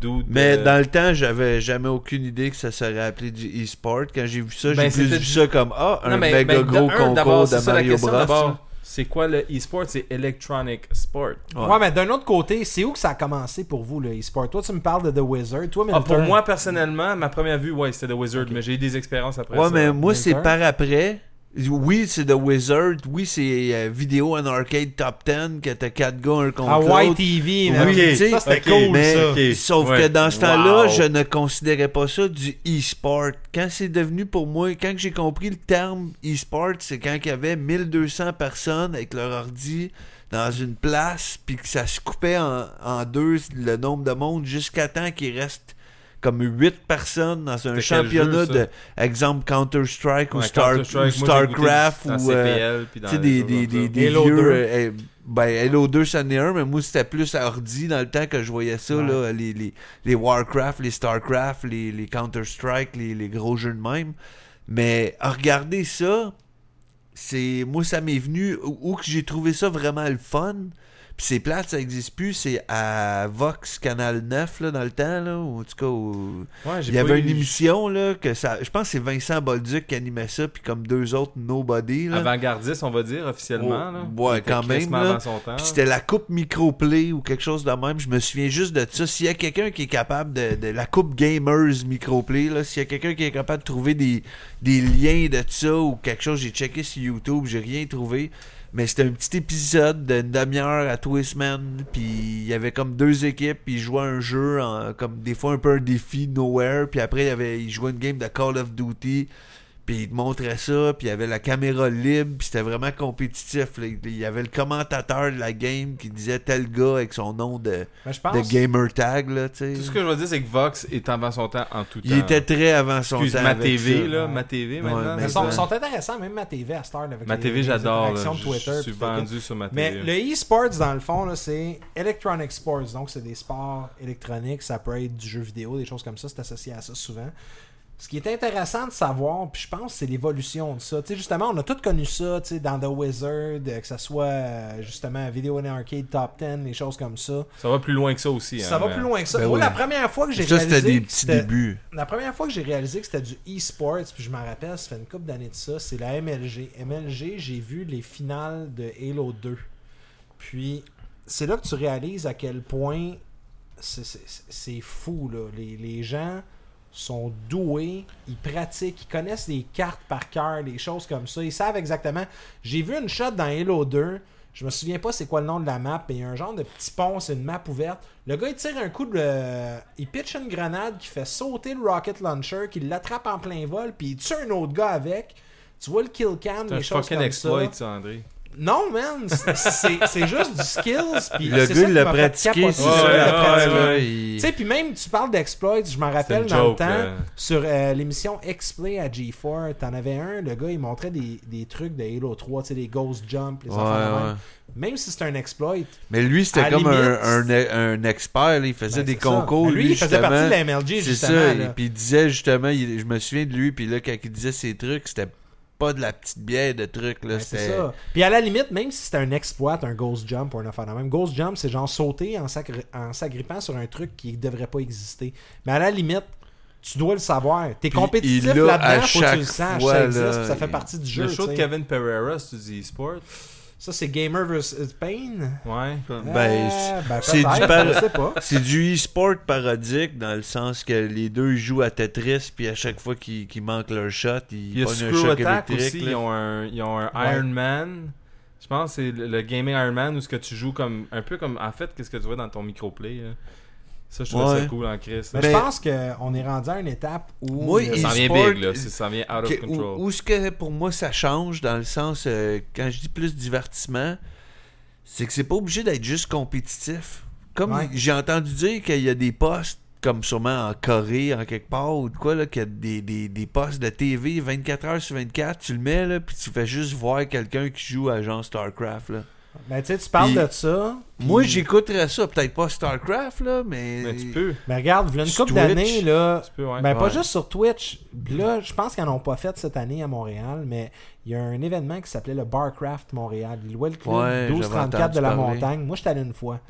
dude, Mais euh, dans le temps, j'avais jamais aucune idée que ça serait appelé du e-sport. Quand j'ai vu ça, j'ai Ben, plus vu ça comme ah, un Non, mais- méga ben, de gros un, concours de Mario Bros. d'abord. C'est quoi le e-sport? C'est Electronic Sport. Ouais. Ouais, mais d'un autre côté, c'est où que ça a commencé pour vous, le e-sport? Toi, tu me parles de The Wizard. Toi, Ah, pour moi, personnellement, ma première vue, ouais, c'était The Wizard, mais j'ai eu des expériences après Ouais, ça. mais moi, c'est par après. Oui, c'est The Wizard. Oui, c'est euh, vidéo en arcade top 10 que t'as 4 gars un contre À l'autre. YTV, Oui, man. tu sais, ça, c'était cool, mais ça. Sauf ouais. que dans ce temps-là, Wow. je ne considérais pas ça du e-sport. Quand c'est devenu pour moi, quand j'ai compris le terme e-sport, c'est quand il y avait 1200 personnes avec leur ordi dans une place, puis que ça se coupait en, en deux le nombre de monde jusqu'à temps qu'il reste comme 8 personnes dans un championnat jeu, de exemple Counter-Strike ou, Ouais, Star, ou StarCraft ou euh, CPL, des, des, des, des Halo vieux. 2. euh, eh, ben, Halo 2, c'en est un, mais moi, c'était plus à ordi dans le temps que je voyais ça, Ouais. là, les, les, les Warcraft, les Starcraft, les, les Counter-Strike, les, les gros jeux de même. Mais à regarder ça, c'est moi, ça m'est venu où, où que j'ai trouvé ça vraiment le fun. Puis c'est plate, ça existe plus. C'est à Vox Canal 9, là, dans le temps, là, ou en tout cas, au- Ouais, j'ai il y avait eu- une émission, là, que ça. Je pense que c'est Vincent Bolduc qui animait ça, puis comme deux autres Nobody, là. Avant-gardiste, on va dire, officiellement. là. Oh, ouais, Il était quand même, là. Puis c'était la coupe microplay ou quelque chose de même. Je me souviens juste de ça. S'il y a quelqu'un qui est capable de, de la coupe gamers microplay, là, s'il y a quelqu'un qui est capable de trouver des, des liens de ça ou quelque chose, j'ai checké sur YouTube, j'ai rien trouvé. Mais c'était un petit épisode d'une demi-heure à tous les semaines. Puis il y avait comme deux équipes. Puis ils jouaient un jeu, comme des fois un peu un défi nowhere. Puis après, il y avait, ils jouaient une game de Call of Duty. Puis ils te montraient ça. Puis il y avait la caméra libre. Puis c'était vraiment compétitif. là. Il y avait le commentateur de la game qui disait tel gars avec son nom de, Mais je de gamer tag. Là. Tout ce que je veux dire, c'est que Vox est avant son temps en tout temps. Il était très avant son Excuse temps. ma avec TV, ça. là. Ouais. Ma TV, Ouais, maintenant. Mais mais ils sont, intéressants, même ma TV à Star. Avec Ma les- TV, j'adore. Je suis vendu sur ma Mais TV. le e-sports, dans le fond, là, c'est Electronic Sports. Donc, c'est des sports électroniques. Ça peut être du jeu vidéo, des choses comme ça. C'est associé à ça souvent. Ce qui est intéressant de savoir, puis je pense que c'est l'évolution de ça. Tu sais, justement, on a tous connu ça, tu sais, dans The Wizard, euh, que ce soit euh, justement Video and Arcade Top 10, les choses comme ça. Ça va plus loin que ça aussi. Ça hein, va mais- plus loin que ça. Ben la première fois que j'ai Ça, réalisé c'était des que petits c'était- débuts. la première fois que j'ai réalisé que c'était du e-sports, puis je m'en rappelle, ça fait une couple d'années de ça, c'est la MLG. MLG, j'ai vu les finales de Halo 2. Puis, c'est là que tu réalises à quel point c'est- fou, là. Les, les gens sont doués, ils pratiquent, ils connaissent les cartes par cœur, les choses comme ça. Ils savent exactement. J'ai vu une shot dans Halo 2. Je me souviens pas c'est quoi le nom de la map, mais il y a un genre de petit pont, c'est une map ouverte. Le gars il tire un coup de. il pitch une grenade qui fait sauter le rocket launcher, qui l'attrape en plein vol, puis il tue un autre gars avec. Tu vois le kill cam, C'est les choses comme exploit, ça. ça, André. Non, man, c'est- c'est c'est juste du skills. Puis Le c'est gars, ça l'a pratiqué, c'est ça. Tu sais, puis même, tu parles d'exploits, je me rappelle C'était dans joke, le temps, sur euh, l'émission X-Play à G4, t'en avais un, le gars, il montrait des, des trucs de Halo 3, tu sais, les Ghost Jump, les Ouais, même. ouais. Même si c'est un exploit, Mais lui, c'était comme limite, un, un, un expert. là. Il faisait ben, des c'est ça. concours. Mais lui, il faisait partie de la MLG, C'est justement. ça. là. Et puis il disait justement, il- je me souviens de lui, puis là, quand il disait ces trucs, c'était pas de la petite bière de trucs. Là, c'est ça. Puis à la limite, même si c'était un exploit, un Ghost Jump ou un affaire de même, Ghost Jump, c'est genre sauter en s'agrippant sur un truc qui devrait pas exister. Mais à la limite, tu dois le savoir. T'es compétitif là-dedans, faut que tu le saches. ça existe, là, puis ça fait il- partie du jeu. Le show de tu. Kevin Pereira, c'est du e-sport. Ça, c'est Gamer vs. Pain. Ouais. Ben, c'est- ben, c'est du par- je sais pas. c'est du e-sport parodique dans le sens que les deux jouent à Tetris, puis à chaque fois qu'ils qu'ils manquent leur shot, ils pognent un choc Attack électrique. aussi. Ils ont un, ils ont un Ouais. Iron Man. Je pense que c'est le, le gaming Iron Man où ce que tu joues comme un peu comme en fait qu'est-ce que tu vois dans ton microplay. là? Ça je trouve Ouais. ça cool en Chris. Mais Ben- je pense qu'on est rendu à une étape où. Moi, le- il- Ça vient big là, ça vient out of control. où, où ce que pour moi ça change dans le sens euh, quand je dis plus divertissement c'est que c'est pas obligé d'être juste compétitif comme Ouais. j'ai entendu dire qu'il y a des postes comme sûrement en Corée en quelque part ou de quoi là qu'il y a des, des, des postes de TV 24 heures sur 24 tu le mets là puis tu fais juste voir quelqu'un qui joue à genre Starcraft là Ben, tu sais, tu parles Puis- de ça. puis- moi j'écouterais ça peut-être pas Starcraft là mais, Mais tu peux. Ben, regarde, il y a une couple d'années, là. Tu peux ouais. Ben, pas juste sur Twitch. Là, je pense qu'ils n'en ont pas fait cette année à Montréal, mais il y a un événement qui s'appelait le Barcraft Montréal. Ils louaient le club Ouais, 1234 de la parler. montagne. Moi, j'étais allé une fois.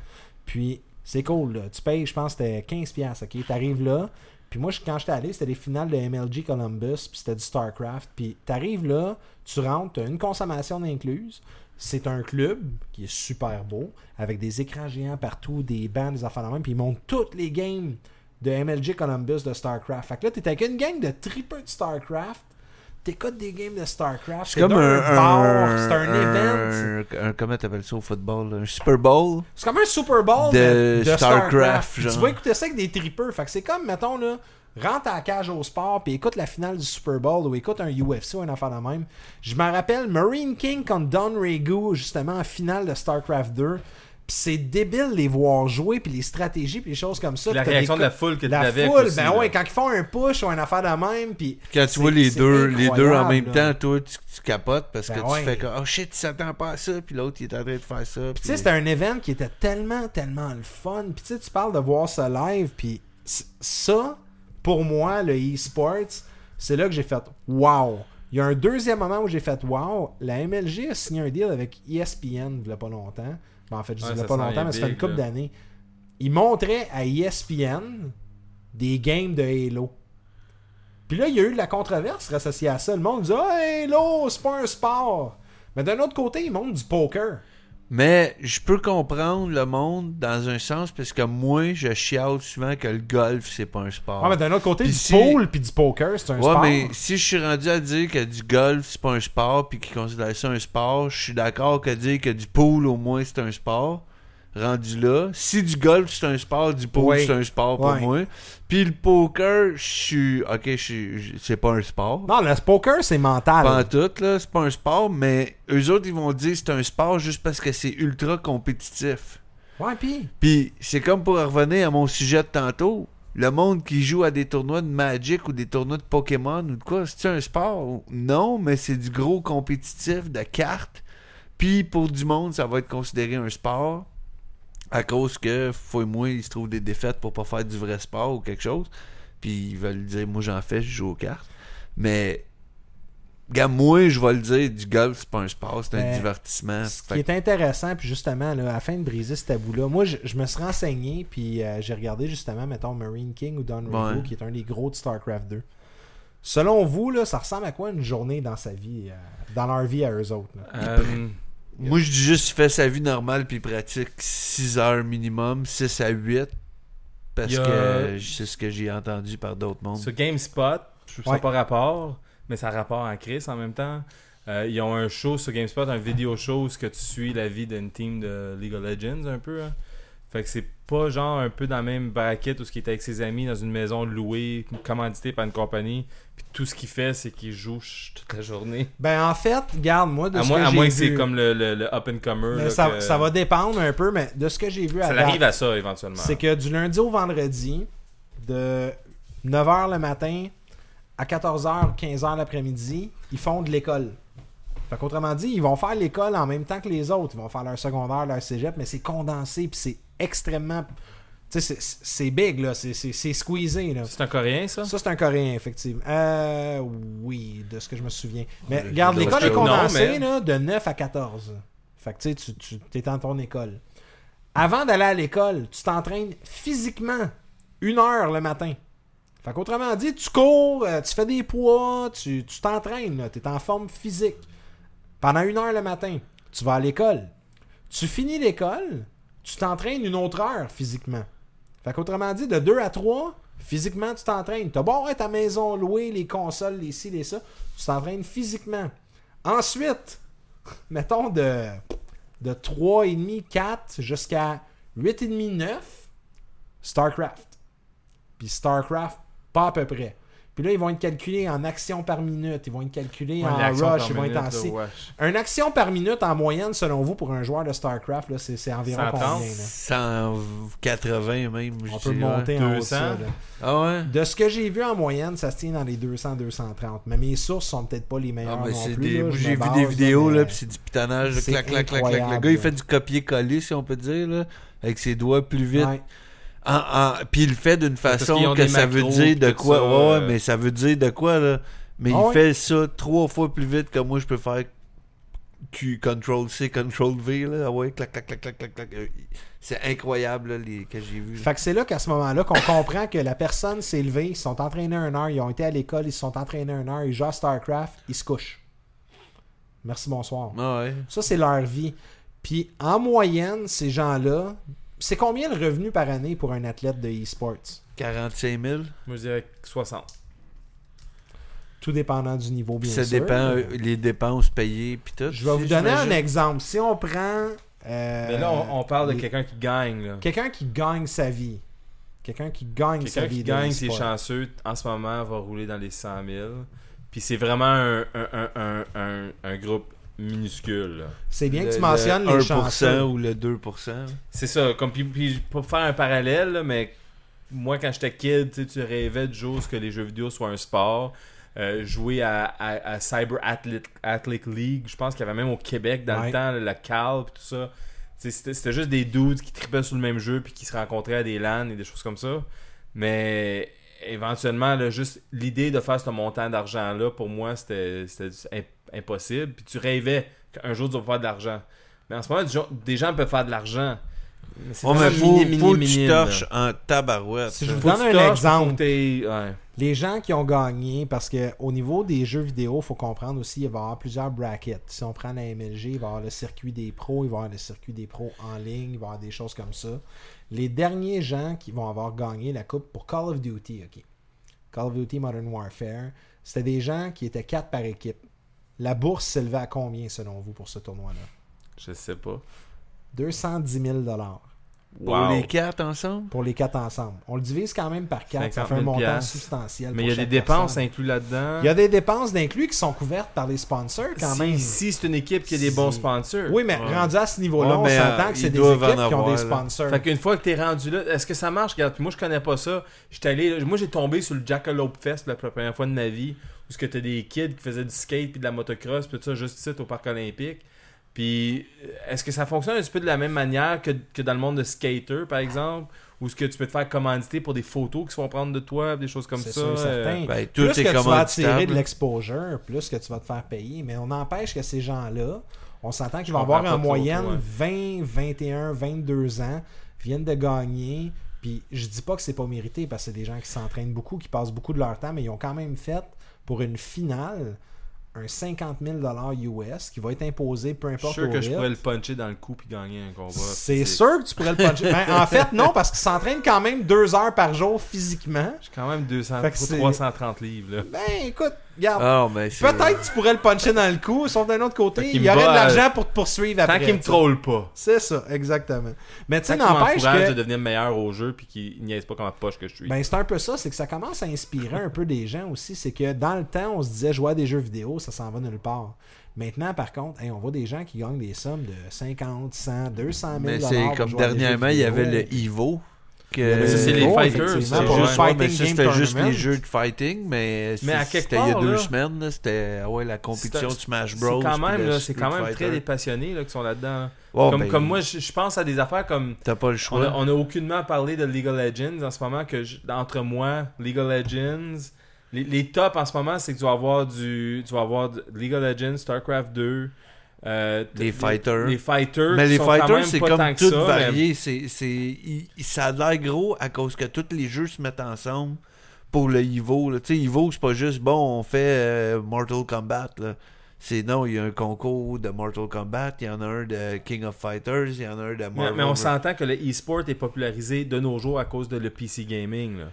Puis, c'est cool, là. Tu payes, je pense, que c'était 15$, ok? T'arrives là. Puis moi, je- quand j'étais allé, c'était les finales de MLG Columbus, puis c'était du StarCraft. Puis t'arrives là, tu rentres, t'as une consommation incluse. C'est un club qui est super beau, avec des écrans géants partout, des bancs, des affaires de même, puis ils montent toutes les games de MLG Columbus de StarCraft. Fait que là, t'es avec une gang de triples de StarCraft, t'écoutes des games de StarCraft, c'est comme un, bar, c'est un, event. un- comment t'appelles ça au football un Super Bowl? C'est comme un Super Bowl De StarCraft. Tu vas écouter ça avec des tripeurs. Fait que c'est comme, mettons, là, rentre à la cage au sport puis écoute la finale du Super Bowl ou écoute un UFC ou un affaire de même. Je me rappelle Marine King contre Don Regu, justement, en finale de StarCraft 2. Puis c'est débile les voir jouer puis les stratégies puis les choses comme ça. Puis la réaction de la foule que tu la avais foule, aussi, ben là. ouais, quand ils font un push ou une affaire de même, puis Quand tu vois les deux, les deux en même là. temps, toi, tu, tu capotes parce Ben que ouais. tu fais comme, oh shit, tu s'attends pas à ça, puis l'autre, il est en train de faire ça. Puis tu sais, c'était un event qui était tellement, tellement le fun. Puis tu sais, tu parles de voir ça live. Puis ça, pour moi, le e-sports, c'est là que j'ai fait wow. Il y a un deuxième moment où j'ai fait wow. La MLG a signé un deal avec ESPN il y a pas longtemps. Ben, en fait, je dis Ouais, il a ça pas longtemps, mais ça fait une couple d'années. Ils montraient à ESPN des games de Halo. Puis là, il y a eu de la controverse associée à ça. Le monde dit Ah, Halo, c'est pas un sport. Mais d'un autre côté, ils montrent du poker. Mais je peux comprendre le monde dans un sens parce que moi, je chiale souvent que le golf, c'est pas un sport. Ouais, mais d'un autre côté, du si- pool puis du poker, c'est un Ouais, sport. mais si je suis rendu à dire que du golf, c'est pas un sport, puis qu'ils considèrent ça un sport, je suis d'accord que dire que du pool, au moins, c'est un sport. Rendu là. Si du golf, c'est un sport, du Ouais. c'est un sport pour moi. Puis le poker, je suis. Ok, je suis- je- c'est pas un sport. Non, le poker, c'est mental. Pas en tout, là, c'est pas un sport, mais eux autres, ils vont dire que c'est un sport juste parce que c'est ultra compétitif. Ouais, puis? Puis c'est comme pour revenir à mon sujet de tantôt. Le monde qui joue à des tournois de Magic ou des tournois de Pokémon ou de quoi, c'est un sport? Non, mais c'est du gros compétitif de cartes. Puis pour du monde, ça va être considéré un sport à cause que, faut et moi, ils se trouvent des défaites pour pas faire du vrai sport ou quelque chose. Puis ils veulent dire, moi j'en fais, je joue aux cartes. Mais, gars, moi, je vais le dire, du golf, c'est pas un sport, c'est un Ben, divertissement. Ce Fait qui est intéressant, puis justement, là, afin de briser ce tabou-là, moi, je, je me suis renseigné, puis euh, j'ai regardé justement, mettons, Marine King ou Don Rigo, Ouais. qui est un des gros de StarCraft 2. Selon vous, là, ça ressemble à quoi une journée dans sa vie, euh, dans leur vie à eux autres? là? Moi, je dis juste, il fait sa vie normale puis il pratique 6 heures minimum, 6 à 8. Parce a- que c'est ce que j'ai entendu par d'autres mondes. Sur GameSpot, je Ouais. ça pas rapport, mais ça a rapport à Chris en même temps. Euh, ils ont un show sur GameSpot, un vidéo show où ce que tu suis la vie d'une team de League of Legends un peu. hein. Fait que c'est pas genre un peu dans la même bracket où ce qui est avec ses amis dans une maison louée, commanditée par une compagnie. Puis tout ce qu'il fait, c'est qu'il joue toute la journée. Ben, en fait, garde, moi, de À ce moins, que à moins que c'est comme le, le, le up and comer. là, ça, que- ça va dépendre un peu, mais de ce que j'ai vu à Ça arrive à ça éventuellement. c'est que du lundi au vendredi, de 9h le matin à 14h, 15h l'après-midi, ils font de l'école. Fait qu'autrement dit, ils vont faire l'école en même temps que les autres. Ils vont faire leur secondaire, leur cégep, mais c'est condensé, puis c'est extrêmement... Tu sais, c'est- big, là. C'est- C'est c'est squeezé, là. C'est un Coréen, ça? Ça, c'est un Coréen, effectivement. Euh, oui, de ce que je me souviens. Mais regarde, l'école est condensée mais- là, de 9 à 14. Fait que tu sais, tu, tu es dans ton école. Avant d'aller à l'école, tu t'entraînes physiquement une heure le matin. Fait qu'autrement dit, tu cours, euh, tu fais des poids, tu tu t'entraînes, tu es en forme physique. Pendant une heure le matin, tu vas à l'école. Tu finis l'école, tu t'entraînes une autre heure physiquement. Fait qu'autrement dit, de 2 à 3, physiquement, tu t'entraînes. T'as beau être ta maison louée, les consoles, les ci, les ça, tu t'entraînes physiquement. Ensuite, mettons de, de 3,5, 4 jusqu'à 8,5, 9, StarCraft. Puis StarCraft, pas à peu près. Puis là, ils vont être calculés en actions par minute, ils vont être calculés Ouais, en rush, ils vont minute, être en C. Un action par minute en moyenne, selon vous, pour un joueur de StarCraft, là, c'est, environ 130? combien? Là? 180 même, je On peut monter en haut de 200. ça. là. Ah ouais? De ce que j'ai vu en moyenne, ça se tient dans les 200-230. Mais mes sources sont peut-être pas les Ah, meilleures mais non plus. des... Moi, j'ai vu des vidéos, mais- là, puis c'est du pitonnage, clac, clac, clac, clac. Le gars, il fait du copier-coller, si on peut dire, là, avec ses doigts plus vite. Ouais. En- en- Puis il le fait d'une façon que ça veut dire de quoi. ça, ouais, euh. mais ça veut dire de quoi, là? Mais Ah il ouais? fait ça trois fois plus vite que moi, je peux faire Q, Ctrl C, Ctrl V, là. Ah ouais, clac, clac, clac, clac, clac, clac. Euh, C'est incroyable, là, les... que j'ai vu. là. Fait que c'est là qu'à ce moment-là qu'on comprend que la personne s'est levée, ils se sont entraînés un heure, ils ont été à l'école, ils se sont entraînés un heure, ils jouent à StarCraft, ils se couchent. Merci, bonsoir. Ah ouais. Ça, c'est leur vie. Puis en moyenne, ces gens-là, c'est combien le revenu par année pour un athlète de e-sports? 45 000. Moi, je dirais 60. Tout dépendant du niveau, bien ça sûr. dépend, euh, les dépenses payées, puis tout. Je vais vous donner un exemple. Si on prend. euh, Mais là, on, on parle de quelqu'un qui gagne. là. Quelqu'un qui gagne sa vie. Quelqu'un qui gagne sa Quelqu'un vie. qui de gagne, c'est chanceux, en ce moment, va rouler dans les 100 000. Puis c'est vraiment un, un, un, un, un- un groupe minuscule. C'est bien que Le- tu mentionnes le les 1% chanceux. ou le 2%. C'est ça, comme puis, puis pour faire un parallèle, là, mais moi quand j'étais kid, tu rêvais de jouer que les jeux vidéo soient un sport. Euh, jouer à, à- à Cyber Athlete, Athletic League, je pense qu'il y avait même au Québec dans Ouais. le temps, la CAL tout ça. C'était juste des dudes qui tripaient sur le même jeu puis qui se rencontraient à des LAN et des choses comme ça. Mais éventuellement, là, juste l'idée de faire ce montant d'argent-là, pour moi, c'était impossible. Puis tu rêvais qu'un jour tu vas faire de l'argent. Mais en ce moment, des gens- peuvent faire de l'argent. Mais c'est mais faut, mini, mini, faut que mini, tu là. torches en tabarouette. Si je vous donne un torches, exemple. ouais. Les gens qui ont gagné, parce que au niveau des jeux vidéo, il faut comprendre aussi, il va y avoir plusieurs brackets. Si on prend la MLG, il va y avoir le circuit des pros, il va y avoir le circuit des pros en ligne, il va y avoir des choses comme ça. Les derniers gens qui vont avoir gagné la coupe pour Call of Duty, ok. Call of Duty Modern Warfare, c'était des gens qui étaient quatre par équipe. La bourse s'élevait à combien selon vous pour ce tournoi-là? Je sais pas. 210 000 Pour Wow. les quatre ensemble? pour les quatre ensemble. On le divise quand même par quatre, ça 50 fait un 000 montant piastres. substantiel. Mais il y a des dépenses incluses là-dedans. Il y a des dépenses d'inclus qui sont couvertes par les sponsors quand si, même. si c'est une équipe qui a des bons Si- sponsors. Oui, mais Ouais. rendu à ce niveau-là, Ouais, on mais, s'entend euh, que c'est des équipes qui ont des là. sponsors. Fait qu'une fois que t'es rendu là, est-ce que ça marche? Regarde, puis moi je connais pas ça. J'étais allé, moi j'ai tombé sur le Jackalope Fest la première fois de ma vie, où ce que t'as des kids qui faisaient du skate puis de la motocross puis tout ça juste ici au parc olympique. Puis euh, est-ce que ça fonctionne un petit peu de la même manière que, que dans le monde de skater par exemple, où ce que tu peux te faire commanditer pour des photos qui se vont prendre de toi, des choses comme ça. sûr, euh, certain. Ben, tout plus est que tu vas attirer de l'exposure, plus que tu vas te faire payer. Mais on n'empêche que ces gens-là, on s'entend qu'ils vont avoir en moyenne ouais. 20, 21, 22 ans, viennent de gagner. Puis je dis pas que c'est pas mérité parce que c'est des gens qui s'entraînent beaucoup, qui passent beaucoup de leur temps, mais ils ont quand même fait pour une finale un 50 000 US qui va être imposé peu Je suis importe sûr que je pourrais le puncher dans le cou puis gagner un combat. C'est sûr que tu pourrais le puncher. Ben, en fait, non, parce qu'il s'entraîne quand même deux heures par jour physiquement. J'ai quand même 200, Fait que c'est- 330 livres là. Ben, écoute, regarde. Ah, Peut-être que tu pourrais le puncher dans le cou, sauf d'un autre côté, Fait il y aurait de bat, l'argent pour te poursuivre après. Tant qu'il me troll pas. C'est ça, exactement. Mais tu sais, n'empêche que. de devenir meilleur au jeu puis qu'il niaise pas comme la poche que je suis. Ben, c'est un peu ça, c'est que ça commence à inspirer un peu des gens aussi. C'est que dans le temps, on se disait jouer à des jeux vidéo, ça s'en va nulle part. Maintenant, par contre, hey, on voit des gens qui gagnent des sommes de 50, 100, 200 000 Mais c'est comme dernièrement, il y avait le Evo. Que... Mais c'est les fighters, c'est juste- c'était juste les jeux de fighting, mais, Mais c'est- c'était il y a deux là, semaines, c'était ouais, la compétition de C'est- Smash C'est Bros. quand puis même, c'est quand même Fighter. très des passionnés là, qui sont là-dedans. Ouais, comme, ben, comme moi, je, je pense à des affaires comme. T'as pas le On choix. a, on a aucunement parlé de League of Legends en ce moment, que je- entre moi, League of Legends. Les, les tops en ce moment, c'est que tu vas avoir du. Tu vas avoir League of Legends, StarCraft 2. Euh, Les fighters. Les fighters. Mais les fighters, c'est comme tout ça, mais- varié. C'est, c'est, ça a l'air gros à cause que tous les jeux se mettent ensemble pour le Evo. là. Tu sais, Evo, c'est pas juste bon, on fait euh, Mortal Kombat. Là. C'est non, il y a un concours de Mortal Kombat, il y en a un de King of Fighters, il y en a un de Mais, Marvel. mais on s'entend que le e-sport est popularisé de nos jours à cause de le PC gaming. Là.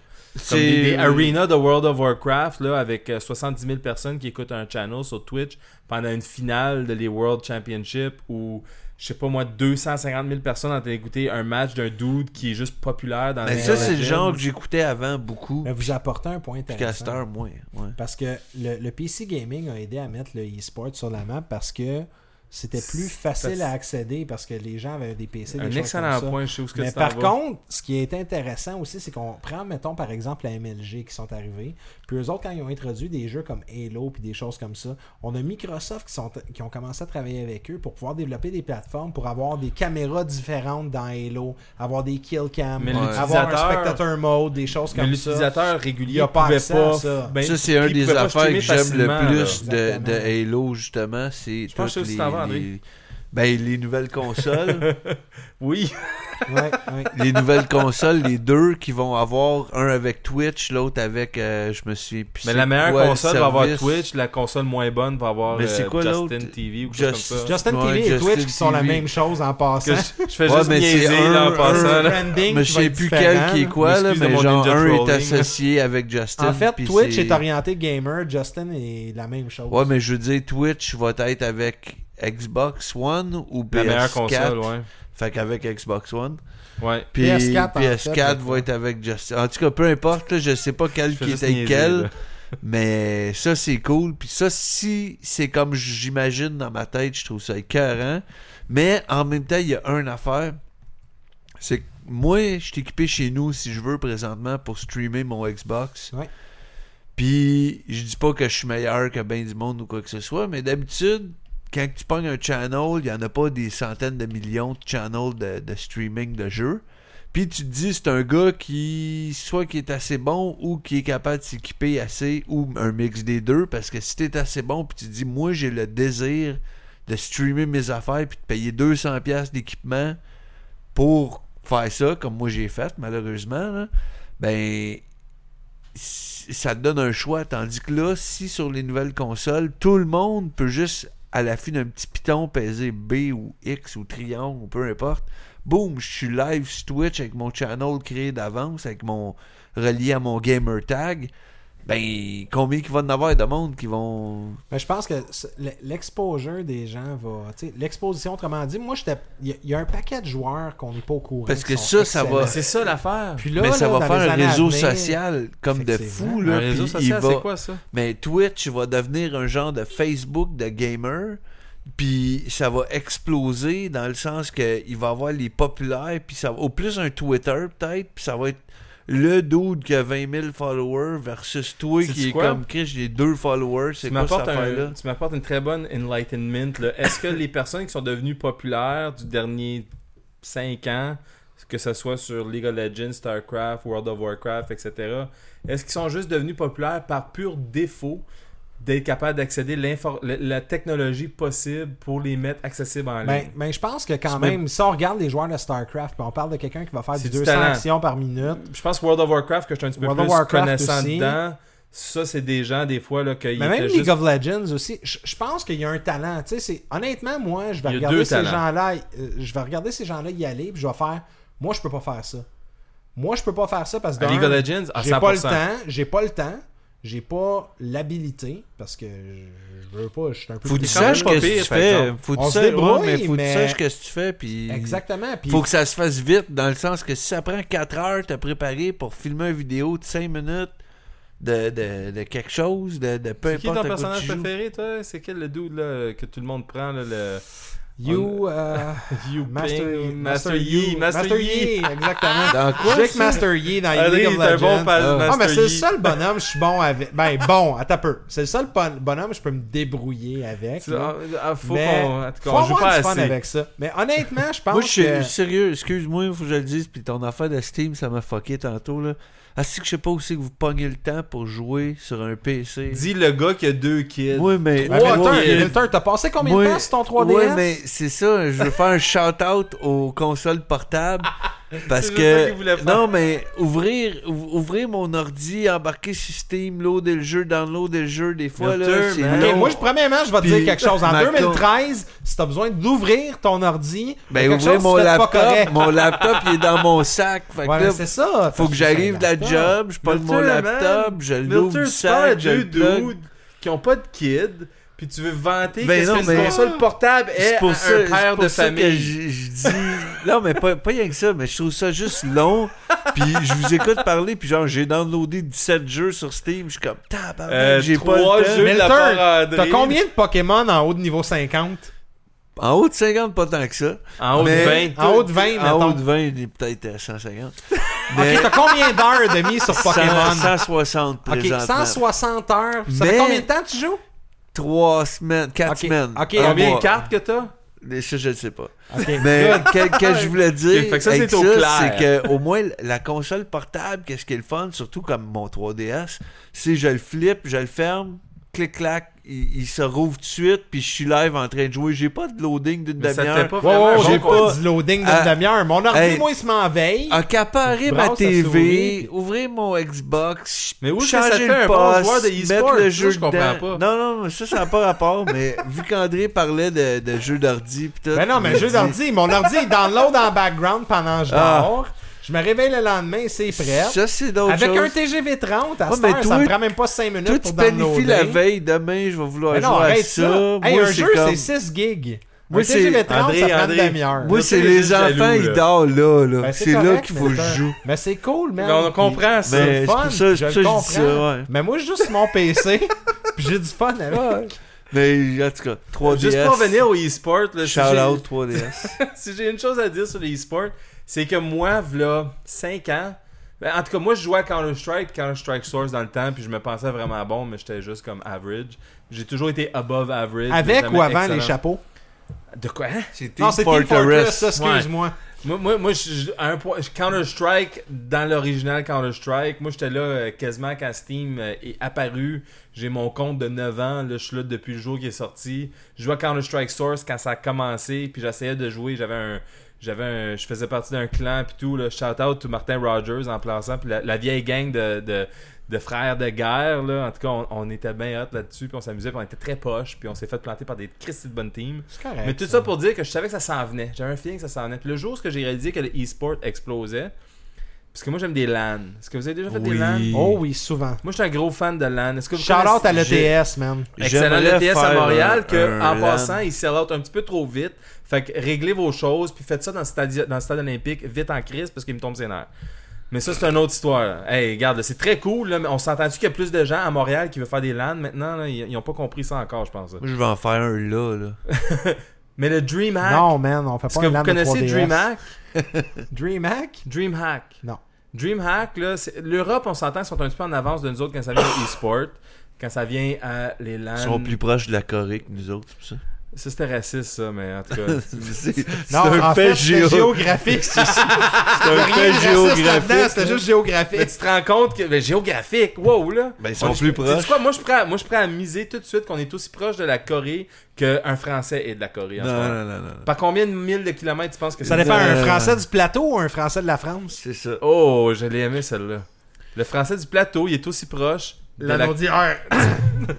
Comme des, des arenas de World of Warcraft là, avec euh, 70 000 personnes qui écoutent un channel sur Twitch pendant une finale de les World Championship où, je sais pas moi, 250 000 personnes ont écouté un match d'un dude qui est juste populaire dans Mais les ça, c'est le genre que j'écoutais avant beaucoup. Mais vous apportez un point Puis intéressant. Caster, moins. Ouais. Parce que le, le PC Gaming a aidé à mettre le e-sport sur la map parce que c'était plus facile à accéder parce que les gens avaient des PC. des Un choses excellent comme ça. point, je sais où ce que Mais par vas. contre, ce qui est intéressant aussi, c'est qu'on prend, mettons, par exemple, la MLG qui sont arrivés. Puis eux autres, quand ils ont introduit des jeux comme Halo puis des choses comme ça, on a Microsoft qui, sont, qui ont commencé à travailler avec eux pour pouvoir développer des plateformes pour avoir des caméras différentes dans Halo, avoir des kill cams, Mais avoir un spectateur mode, des choses Mais comme ça. l'utilisateur Il régulier a pas pouvait accès pas. à ça. ben, ça, c'est un des affaires que j'aime le plus de, Halo, justement. C'est Je pense toutes que c'est les, André? les- ben, les nouvelles consoles. Oui. Ouais, ouais. les nouvelles consoles, les deux qui vont avoir un avec Twitch, l'autre avec, euh, je me suis Mais la meilleure quoi console va avoir? Twitch, la console moins bonne va avoir Mais euh, c'est quoi Justin? TV ou quelque chose comme ça. Justin Ouais, TV et Justin Twitch qui sont la même chose en Que passant. je, je fais Ouais, juste mais c'est niaiser un- là, en passant. un- là. branding Mais qui je sais plus quel qui est quoi, là, mais genre un est associé avec Justin. En fait, puis Twitch est orienté gamer, Justin est la même chose. Ouais, mais je veux dire, Twitch va être avec Xbox One ou PS4. La meilleure console, ouais. Fait qu'avec Xbox One. Ouais. Puis PS4, en PS4 fait, va être avec Justin. En tout cas, peu importe, là, je sais pas quel qui juste est avec niaiser, quel. là. Mais ça, c'est cool. Puis ça, si c'est comme j'imagine dans ma tête, je trouve ça écœurant. Mais en même temps, il y a une affaire. C'est que moi, je suis équipé chez nous, si je veux, présentement, pour streamer mon Xbox. Ouais. Puis, je dis pas que je suis meilleur que ben du monde ou quoi que ce soit, mais d'habitude, quand tu pognes un channel, il y en a pas des centaines de millions de channels de, streaming de jeux. Puis tu te dis, c'est un gars qui, soit qui est assez bon ou qui est capable de s'équiper assez, ou un mix des deux, parce que si t'es assez bon, puis tu te dis, moi j'ai le désir de streamer mes affaires, puis de payer 200$ piastres d'équipement pour faire ça, comme moi j'ai fait, malheureusement, là, ben ça te donne un choix. Tandis que là, si sur les nouvelles consoles, tout le monde peut juste, à la fin d'un petit piton, peser B ou X ou triangle ou peu importe, boum, je suis live sur Twitch avec mon channel créé d'avance, avec mon relié à mon gamer tag. Ben, combien qu'il va en avoir de monde qui vont. Mais je pense que l'exposure des gens va. tu sais, L'exposition, autrement dit, moi, j'étais. Il y, a- il y a un paquet de joueurs qu'on n'est pas au courant. Parce que ça, ça va- c'est ça l'affaire. Puis là, mais ça là, va faire un réseau venir, social comme de fou. Un Là, réseau puis social, il va- c'est quoi ça? Mais Twitch va devenir un genre de Facebook de gamer. Puis ça va exploser dans le sens que il va avoir les populaires. Puis ça au plus un Twitter peut-être. Puis ça va être le dude qui a 20 000 followers versus toi Sais-tu qui est quoi? comme Chris, j'ai deux followers. C'est Tu quoi cette m'apportes, affaire-là? un, tu m'apportes une très bonne enlightenment. là. Est-ce que les personnes qui sont devenues populaires du dernier 5 ans, que ce soit sur League of Legends, StarCraft, World of Warcraft, etc., est-ce qu'ils sont juste devenus populaires par pur défaut? D'être capables d'accéder l'infor- la, technologie possible pour les mettre accessibles en ligne? Ben, ben, je pense que quand même, si on regarde les joueurs de StarCraft, on parle de quelqu'un qui va faire du du 200 talent. actions par minute, Je pense World of Warcraft, que je suis un petit peu World plus Warcraft connaissant aussi. dedans, ça, c'est des gens, des fois, là, qu'ils mais même League juste... of Legends aussi, je, je pense qu'il y a un talent. Tu sais, c'est- honnêtement, moi, je vais regarder ces gens-là, euh, je vais regarder ces gens-là y aller, puis je vais faire, moi, je peux pas faire ça. Moi, je peux pas faire ça parce que À League of Legends, à 100%. j'ai pas le temps, j'ai pas le temps, j'ai pas l'habilité parce que je, veux pas, je suis un peu Faut que tu saches que tu fais. Faut que tu saches, mais faut que tu saches ce que tu fais. Puis Exactement. Puis faut que ça se fasse vite dans le sens que si ça prend 4 heures te préparer pour filmer une vidéo de 5 minutes de, de, de quelque chose, de, de peu C'est qui importe ton personnage préféré, toi? C'est quel le dude là, que tout le monde prend, là, le... You, euh, You Master, Ping, Master, Master Yi, Yi, Master Yi. exactement. Dans quoi, Je sais que ça? Master Yi dans Adrien, League of il est un Legends. bon pa- Ah. Ah, mais Master c'est le seul bonhomme, je suis bon avec. Ben, bon, attends peu. C'est le seul bon- bonhomme, je peux me débrouiller avec. Tu- là. ah, ah, faut Mais qu'on... en tout cas, faut on joue pas du fun assez. avec ça. Mais honnêtement, je pense Moi, je suis que. sérieux, excuse-moi, faut que je le dise, puis ton affaire de Steam, ça m'a fucké tantôt, là. Ah, c'est que je sais pas aussi que vous pognez le temps pour jouer sur un PC. Dis le gars qui a deux kids. Oui, mais... Trois. Milton, t'as passé combien de temps sur ton 3DS Ouais, mais c'est ça, je veux faire un shout-out aux consoles portables parce que non mais ouvrir ou- ouvrir mon ordi, embarquer sur Steam, loader le jeu, downloader le jeu des fois là, c'est man. Ok, long. moi, je, premièrement, je vais te dire quelque chose. En ma 2013, si t'as besoin d'ouvrir ton ordi, ben quelque ouvrir chose mon laptop, correct. mon laptop il est dans mon sac, fait que Ouais, c'est ça. faut que j'arrive de la job, je prends mon laptop, je l'ouvre du sac, je deux le qui ont pas de kids, puis tu veux vanter Ben non, que mais- une console portable est pour ça, un père pour de ça que famille. je, je dis. Non, mais pas, pas rien que ça, mais je trouve ça juste long. puis je vous écoute parler, puis genre, j'ai downloadé 17 jeux sur Steam. Je suis comme, tabarnak, Euh, j'ai pas le temps. André. T'as combien de Pokémon en haut de niveau 50 En haut de 50, pas tant que ça. En haut de Mais- 20. En haut de 20, En mettons. haut de 20, il est peut-être euh, 150. Ok, t'as combien d'heures de mise sur Pokémon? 100, 160 Ok, présentement. 160 heures. Ça Mais- fait combien de temps tu joues? 3 semaines, 4 Ok, semaines. ok, Combien de cartes que t'as? Mais Ça, je le sais pas. Ok. Mais que, que je voulais dire, Ok, fait que ça, avec c'est que au moins la console portable, qu'est-ce qui est le fun, surtout comme mon 3DS, c'est je le flippe, je le ferme, clic clac, il, il se rouvre tout de suite, puis je suis live en train de jouer. J'ai pas de loading d'une Mais demi-heure. pas bon j'ai pas du loading d'une Ah, demi-heure. Mon ordi, hey. moi, il se m'en veille. Accaparer ma TV, ouvrir mon Xbox, Mais où est-ce que changer le fait un bon poste, de mettre le jeu je dedans. pas. Non, non, mais ça, ça n'a pas rapport, mais vu qu'André parlait de, de jeux d'ordi pis tout. Ben non, mais je jeu d'ordi, mon ordi, il download en background pendant que je Ah. Je me réveille le lendemain, c'est prêt. Ça, c'est d'autres Avec choses. un TGV 30, à Ouais, cette ça me prend même pas 5 minutes Toi, pour tu planifies downloader. la veille, demain, je vais vouloir Mais non, jouer à arrête ça. ça. Hey, Moi, un c'est jeu, comme- c'est 6 gigs. Moi, un c'est- TGV 30, André, ça prend André. une demi-heure. Moi, Là, c'est les enfants, jaloux, ils là. dorment là. là. Ben, c'est là qu'il faut que mais je c'est- joue. Mais c'est cool, man. Mais on comprend ça. Le c'est fun, pour ça, je c'est pour le ça que je dis ça, comprends. ouais. Mais moi, juste sur mon PC, puis j'ai du fun avec. Mais en tout cas, 3DS. Juste pour revenir au e-sport, Shout out 3DS. si j'ai une chose à dire sur les e-sports, c'est que moi, v'là 5 ans, ben, en tout cas, moi, je jouais à Counter-Strike, Counter-Strike Source dans le temps, puis je me pensais vraiment bon, mais j'étais juste comme average. J'ai toujours été above average. Avec ou avant excellent. les chapeaux? De quoi? C'est Non, c'est Team Fortress, ça, excuse-moi. Moi, moi, moi je- je- à un point, je- Counter-Strike, dans l'original Counter-Strike, moi j'étais là euh, quasiment quand Steam euh, est apparu. J'ai mon compte de 9 ans, là, je suis là depuis le jour qui est sorti. Je jouais à Counter-Strike Source quand ça a commencé, puis j'essayais de jouer. J'avais un, j'avais un- je faisais partie d'un clan puis tout là, shout out to Martin Rogers en plaçant puis la, la vieille gang de, de, de frères de guerre là, en tout cas on, on était bien hot là-dessus puis on s'amusait puis on était très poches puis on s'est fait planter par des Christy de. C'est correct. Mais tout ça pour dire que je savais que ça s'en venait. J'avais un feeling que ça s'en venait. Puis le jour où j'ai réalisé que le e-sport explosait, parce que moi j'aime des LAN. Est-ce que vous avez déjà fait des. LAN? Oh oui, souvent. Moi je suis un gros fan de LAN. Est-ce que vous Shout out à l'ETS, man. Excellent l'ETS à Montréal un- que un en LAN. passant ils sell out un petit peu trop vite. Fait que réglez vos choses puis faites ça dans le stade, dans le stade olympique vite en crise parce qu'il me tombe ses nerfs. Mais ça c'est une autre histoire. là. Hey, regarde, c'est très cool là, mais on s'entend-tu qu'il y a plus de gens à Montréal qui veulent faire des LAN maintenant là? ils, ils ont pas compris ça encore, je pense. là. Moi, je vais en faire un là, là. Mais le DreamHack, Non, man, on fait est-ce pas que un vous LAN de connaissez 3DS. DreamHack DreamHack? DreamHack. Non. DreamHack, l'Europe, on s'entend, sont un petit peu en avance de nous autres quand ça vient au e-sport. Quand ça vient à les LAN. Ils sont plus proches de la Corée que nous autres, c'est pour ça. Ça, c'était raciste, ça, mais en tout cas. c'est un en fait, géo- géographique. C'est c'est un fait géographique. C'était juste mais géographique. tu te rends compte que. Mais géographique, wow, là. Ben, ils sont Moi, plus je- proches. quoi, moi, je prends, moi, je prends à miser tout de suite qu'on est aussi proche de la Corée qu'un Français est de la Corée. En Non, non, non, non. Par combien de milles de kilomètres tu penses que Ça dépend, un Euh, Français du plateau ou un Français de la France? C'est ça. Oh, je l'ai aimé celle-là. Le Français du plateau, il est aussi proche de la L'anodière.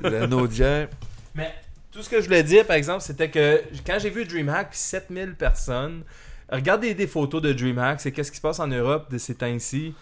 L'anneau d'hier. Mais tout ce que je voulais dire, par exemple, c'était que quand j'ai vu DreamHack, puis 7000 personnes, regardez des photos de DreamHack, c'est qu'est-ce qui se passe en Europe de ces temps-ci.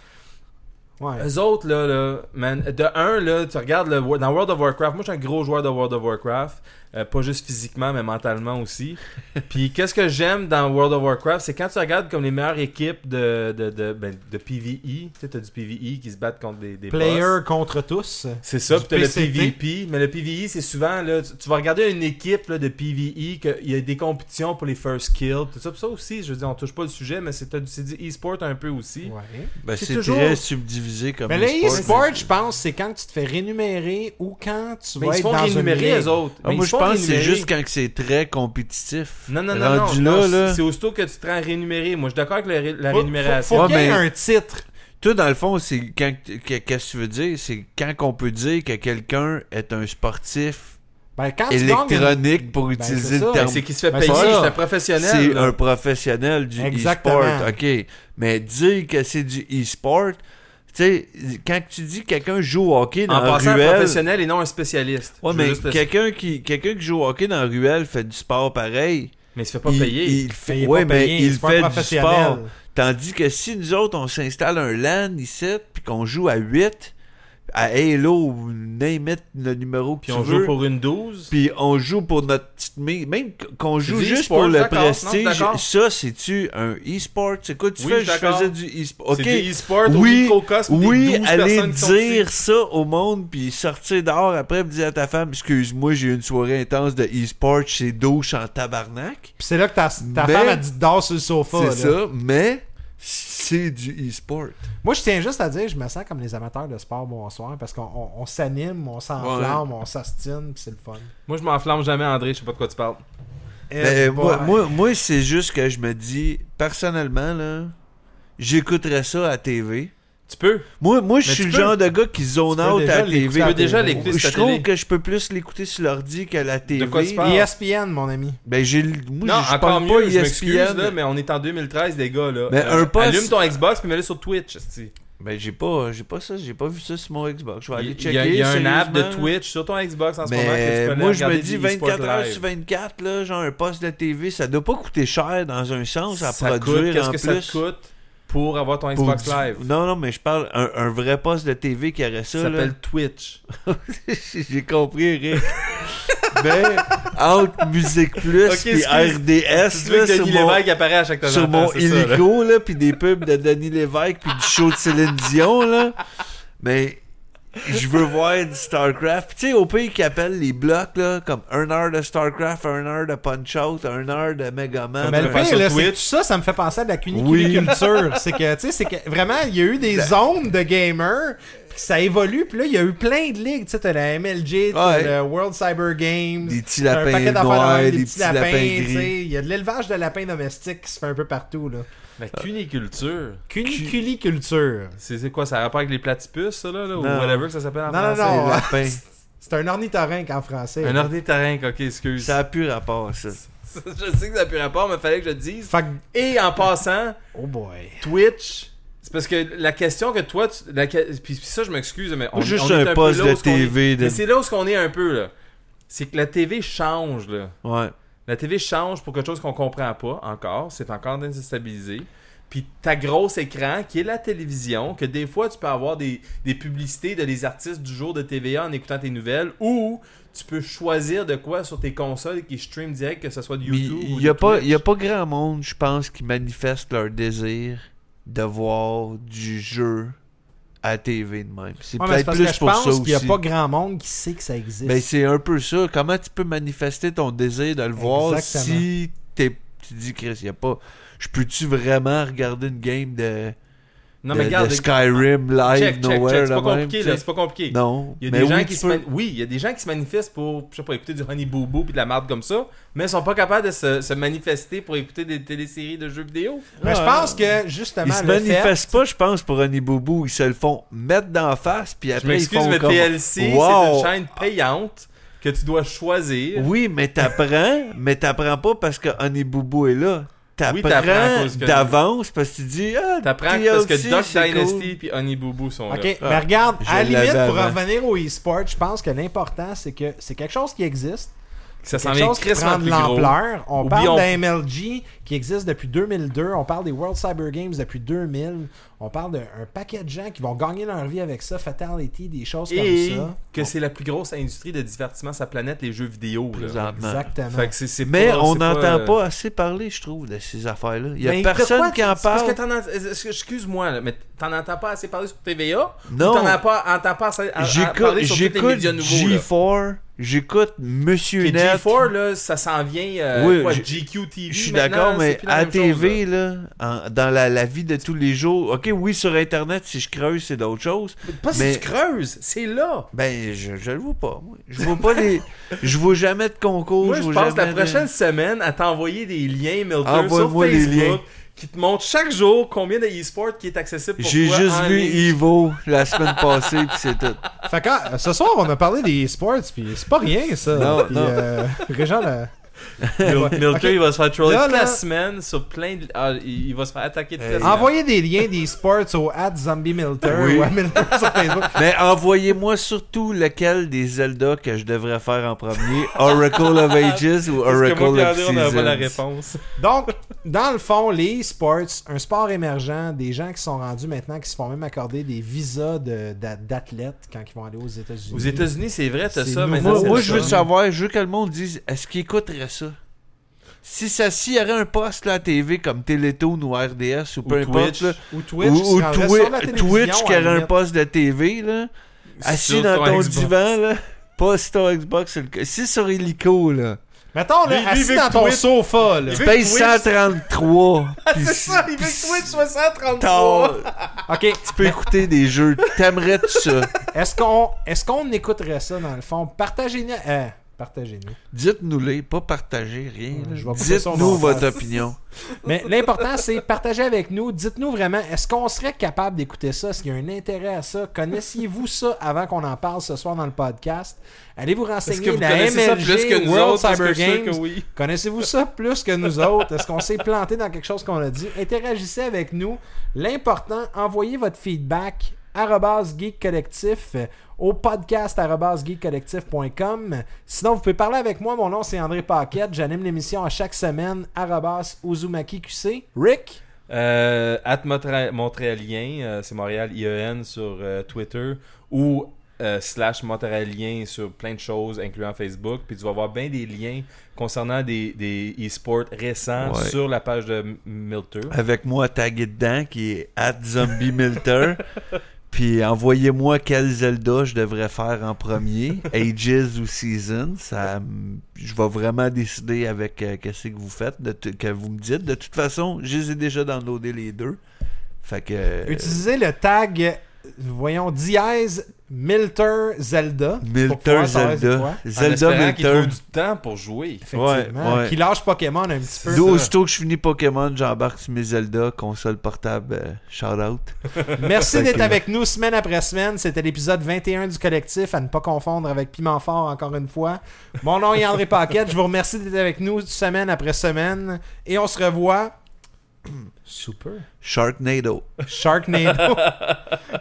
Ouais. Eux autres, là, là, man, de un, là, tu regardes le, dans World of Warcraft, moi je suis un gros joueur de World of Warcraft, euh, pas juste physiquement, mais mentalement aussi. Puis qu'est-ce que j'aime dans World of Warcraft, c'est quand tu regardes comme les meilleures équipes de, de, de, ben, de PvE, tu sais, t'as du PvE qui se battent contre des, des boss. Player contre tous. C'est ça, puis t'as le. PvP. Mais le PvE, c'est souvent, là, tu, tu vas regarder une équipe là, de PvE, qu'il y a des compétitions pour les first kills, tout ça. Puis ça aussi, je veux dire, on touche pas le sujet, mais c'est c'est du e-sport un peu aussi. Ouais. Ben, C'est toujours- très subdivisé comme Mais le e-sport. e-sport, je pense, c'est quand tu te fais rémunérer ou quand tu Mais vas ils se être font dans une rémunérer, ligue. eux autres. Ah, Mais moi, ils font pense que c'est juste quand que c'est très compétitif. Non, non, non, non. Rendu que C'est aussitôt que tu te rends rémunéré. Moi, je suis d'accord avec la Faut- rémunération. Faut, faut Ouais, qu'il y ait mais- un titre. Toi, dans le fond, c'est quand qu'est-ce que tu veux dire? C'est quand qu'on peut dire que quelqu'un est un sportif Ben, quand électronique pour Ben, utiliser le Ben, terme. c'est qu'il se fait Ben, payer, c'est un professionnel. C'est un professionnel du Exactement. e-sport, ok. Mais dire que c'est du e-sport, sais, quand tu dis que quelqu'un joue au hockey dans En la passant un ruelle, professionnel et non un spécialiste. ouais, mais juste quelqu'un qui, quelqu'un qui joue au hockey dans la ruelle fait du sport pareil. Mais il se fait pas il, payer. il fait, il ouais, pas mais il fait du sport. Tandis que si nous autres, on s'installe un LAN ici, puis qu'on joue à 8, à Halo, ou name it, le numéro que Puis tu on veux, joue pour une 12. puis on joue pour notre petite mi- même qu'on joue juste e-sport, pour le non, prestige, ça c'est-tu un e-sport? C'est quoi tu Oui, fais? Je faisais du e-sport. OK. C'est du e-sport Oui, Oui, 12 aller personnes qui sont dessus. dire ça au monde puis sortir dehors après puis dire à ta femme excuse-moi, j'ai eu une soirée intense de e-sport, c'est douche en tabarnak. Puis c'est là que ta, ta Mais- femme a dit dors sur le sofa. C'est là. ça, mais c'est du e-sport. Moi, je tiens juste à dire, je me sens comme les amateurs de sport bonsoir parce qu'on on, on s'anime, on s'enflamme, on s'astine, puis c'est le fun. Moi, je m'enflamme jamais, André. Je sais pas de quoi tu parles. Eh, Ben, moi, moi, moi, c'est juste que je me dis, personnellement, là, j'écouterais ça à TV. Tu peux. Moi, moi je suis le peux- genre de gars qui zone out à la TV. Tu peux déjà télé. l'écouter Je trouve que je peux plus l'écouter sur l'ordi qu'à la TV. quoi tu parles? ESPN, mon ami. Ben, j'ai le- moi, Non, je encore parle mieux, pas je m'excuse, ESPN. là, mais on est en 2013, les gars, là. Mais Euh, un poste- Allume ton Xbox puis mets-le sur Twitch. Ben, j'ai pas, j'ai pas ça, j'ai pas vu ça sur mon Xbox. Je vais aller Il y checker. a, il y a un app de. Twitch sur ton Xbox en ce moment que tu Mais peux moi, je me dis du 24 e-sport heures sur 24, là, genre un poste de TV, ça doit pas coûter cher dans un sens à Ça coûte, produire qu'est-ce en que plus. ça te coûte? Pour avoir ton Xbox du- Live? Non, non, mais je parle un, un vrai poste de TV qui aurait Ça ça. s'appelle Twitch. J'ai compris, Rick. Mais entre Musique Plus Ok, puis excuse. RDS là, que sur Denis mon, Lévesque apparaît à chaque temps sur mon là. hélico là, puis des pubs de Denis Lévesque puis du show de Céline Dion là. Mais je veux voir du StarCraft. Puis Tu sais, au pays qui appellent les blocs là, comme un heure de StarCraft, un heure de Punch Out, un heure de Megaman. Mais le pire, là, c'est tout ça, ça me fait penser à de la Oui. cuniculture. c'est que, tu sais, c'est que vraiment, il y a eu des zones de gamers, ça évolue, puis là, il y a eu plein de ligues. Tu sais, t'as la MLG, t'as Ouais. le World Cyber Games. Des petits lapins noirs, des petits lapins tu gris. Il y a de l'élevage de lapins domestiques qui se fait un peu partout, là. La cuniculture. Cuniculiculture. C'est c'est quoi, ça a rapport avec les platypus, ça, là, là, ou Non. whatever que ça s'appelle en Non, non, français? non. lapin. C'est un ornithorynque en français. Un ornithorynque, ok, excuse. Ça a plus rapport ça. je sais que ça n'a plus rapport, mais il fallait que je le dise. Fait que- Et en passant, Oh boy. Twitch, c'est parce que la question que toi, tu, la puis, puis ça je m'excuse, mais on, Juste on est un peu poste là de est. TV. De... Mais c'est là où ce qu'on est un peu là. C'est que la TV change là. Ouais. La TV change pour quelque chose qu'on comprend pas encore. C'est encore déstabilisé. Puis ta grosse écran, qui est la télévision, que des fois tu peux avoir des, des publicités de les artistes du jour de TVA en écoutant tes nouvelles, ou tu peux choisir de quoi sur tes consoles qui stream direct, que ce soit de Mais YouTube ou il y a de pas, il y a pas grand monde, je pense, qui manifeste leur désir de voir du jeu à la TV de même. C'est Ouais, peut-être plus que je pour ça pense aussi. qu'il n'y a pas grand monde qui sait que ça existe. Ben, c'est un peu ça. Comment tu peux manifester ton désir de le voir si tu dis, Chris, y a pas. Je peux-tu vraiment regarder une game de, Non, de, mais regarde, de Skyrim live check, check, nowhere check. C'est pas compliqué, là. C'est pas compliqué. Non. Il y a mais des gens oui, qui se Oui, il y a des gens qui se manifestent pour, je sais pas, écouter du Honey Boo Boo puis de la merde comme ça, mais ils sont pas capables de se, se manifester pour écouter des téléséries de jeux vidéo. Mais je Ouais. pense que justement Ils se fait- manifestent pas, je pense, pour Honey Boubou. Ils se le font mettre d'en face, puis Je après, ils m'excuse, font mais comme... TLC, Wow. c'est une chaîne payante que tu dois choisir. Oui, mais t'apprends, mais t'apprends pas parce que Honey Boubou est là. Oui, t'apprends que- d'avance parce que tu dis ah T'apprends parce que Duck c'est Dynasty cool. puis Honey Boo Boo sont Ok, là. Ah, mais regarde, je à la limite, pour avant. revenir au e-sport, je pense que l'important, c'est que c'est quelque chose qui existe. Ça quelque chose qui prend de l'ampleur. On Oublions- parle d'un MLG qui existe depuis 2002. On parle des World Cyber Games depuis 2000. On parle d'un paquet de gens qui vont gagner leur vie avec ça, Fatality, des choses Et comme ça. que c'est la plus grosse industrie de divertissement sur la planète, les jeux vidéo. là. Exactement. Fait que Mais pas- on n'entend euh, pas assez parler, je trouve, de ces affaires-là. Il y a personne qui en parle. Excuse-moi, là, mais t'en entends pas assez parler sur TVA Non. t'en pas, entends pas assez à- à J'écoute, parler sur tous les j'écoute médias nouveaux? là? G4, j'écoute Monsieur Net. G4, là, ça s'en vient euh, Oui, quoi, je- GQ TV. Je suis d'accord, mais plus la à même TV, là. là, en- dans la, la vie de tous les jours, ok, oui, sur Internet, si je creuse, c'est d'autres choses. Pas mais- si tu creuses, c'est là. Ben, je, je le vois pas. moi. Je vois pas les. Je vois jamais de concours. Moi, je passe la de- prochaine semaine à t'envoyer des liens, Milton, sur Envoie-moi les Facebook, liens. qui te montrent chaque jour combien de e-sport qui est accessible pour J'ai toi juste en vu. Evo la semaine passée, puis c'est tout. Fait que, euh, ce soir, on a parlé des e-sports, puis c'est pas rien, ça. Non, Puis, non. euh, Régent, là, Mil- Milton, Ok. il va se faire troller toute la semaine sur plein de... ah, il va se faire attaquer toute la semaine. envoyez des liens des sports au at Zombie Milter Oui. ou à Milter sur Facebook. Mais envoyez-moi surtout lequel des Zelda que je devrais faire en premier Oracle of Ages ou Oracle moi, of André, on n'a pas la Seasons. réponse. Donc, dans le fond, les e-sports, un sport émergent, des gens qui sont rendus maintenant, qui se font même accorder des visas d'athlètes quand ils vont aller aux États-Unis. Aux États-Unis, c'est vrai, t'as C'est ça nouveau. maintenant. Moi, je veux savoir, je veux que le monde dise est-ce qu'il écouterait ça Si ça, s'il y aurait un poste là, à TV comme Télétoon ou RDS ou peu importe, Twitch. là, Ou Twitch, ou, qui ou rendrait Twi- sur la télévision, Twitch qui à la aurait un poste de TV, là, assis dans ton divan, là, pas sur ton Xbox, si sur Hélico, là, Mettons, là, Lui- assis dans ton Twitch- sofa, là. Il tu payes que Twitch- 133. puis C'est ça, il veut que Twitch soit t'as- 133. OK, Tu peux écouter des jeux. T'aimerais tout ça? est-ce qu'on est qu'on écouterait ça, dans le fond? Partagez-nous... Euh, partagez-nous. Dites-nous-les, pas partager rien. Ouais, Dites-nous votre opinion. Mais l'important, c'est partager avec nous. Dites-nous vraiment, est-ce qu'on serait capable d'écouter ça? Est-ce qu'il y a un intérêt à ça? Connaissiez-vous ça avant qu'on en parle ce soir dans le podcast? Allez vous renseigner vous la ça plus que nous World autres? Cyber Games? oui? Connaissez-vous ça plus que nous autres? Est-ce qu'on s'est planté dans quelque chose qu'on a dit? Interagissez avec nous. L'important, envoyez votre feedback geek collectif euh, au podcast geekcollectif.com. Sinon, vous pouvez parler avec moi. Mon nom, c'est André Paquette. J'anime l'émission à chaque semaine Uzumaki QC. Rick? Euh, at Montré- Montréalien, euh, c'est Montréal IEN sur euh, Twitter ou euh, slash Montréalien sur plein de choses, incluant Facebook. Puis tu vas voir bien des liens concernant des, des e-sports récents Ouais. sur la page de Milter. Avec moi tagué dedans, qui est at Zombie Milter. Puis envoyez-moi quel Zelda je devrais faire en premier, Ages ou Seasons. Ça, je vais vraiment décider avec euh, qu'est-ce que vous faites, de que vous me dites. De toute façon, je les ai déjà downloadés les deux. Fait que. euh, Utilisez le tag voyons, dièse Milter Zelda. Milter Zelda. Zelda Milter. trouve du temps pour jouer. Effectivement. Ouais, ouais. Qui lâche Pokémon un petit peu. Aussitôt que je finis Pokémon, j'embarque sur mes Zelda, console portable, euh, shout out. Merci d'être avec nous semaine après semaine. C'était l'épisode 21 du collectif, à ne pas confondre avec Piment Fort encore une fois. Mon nom est André Paquette. Je vous remercie d'être avec nous semaine après semaine. Et on se revoit. Super. Sharknado. Sharknado.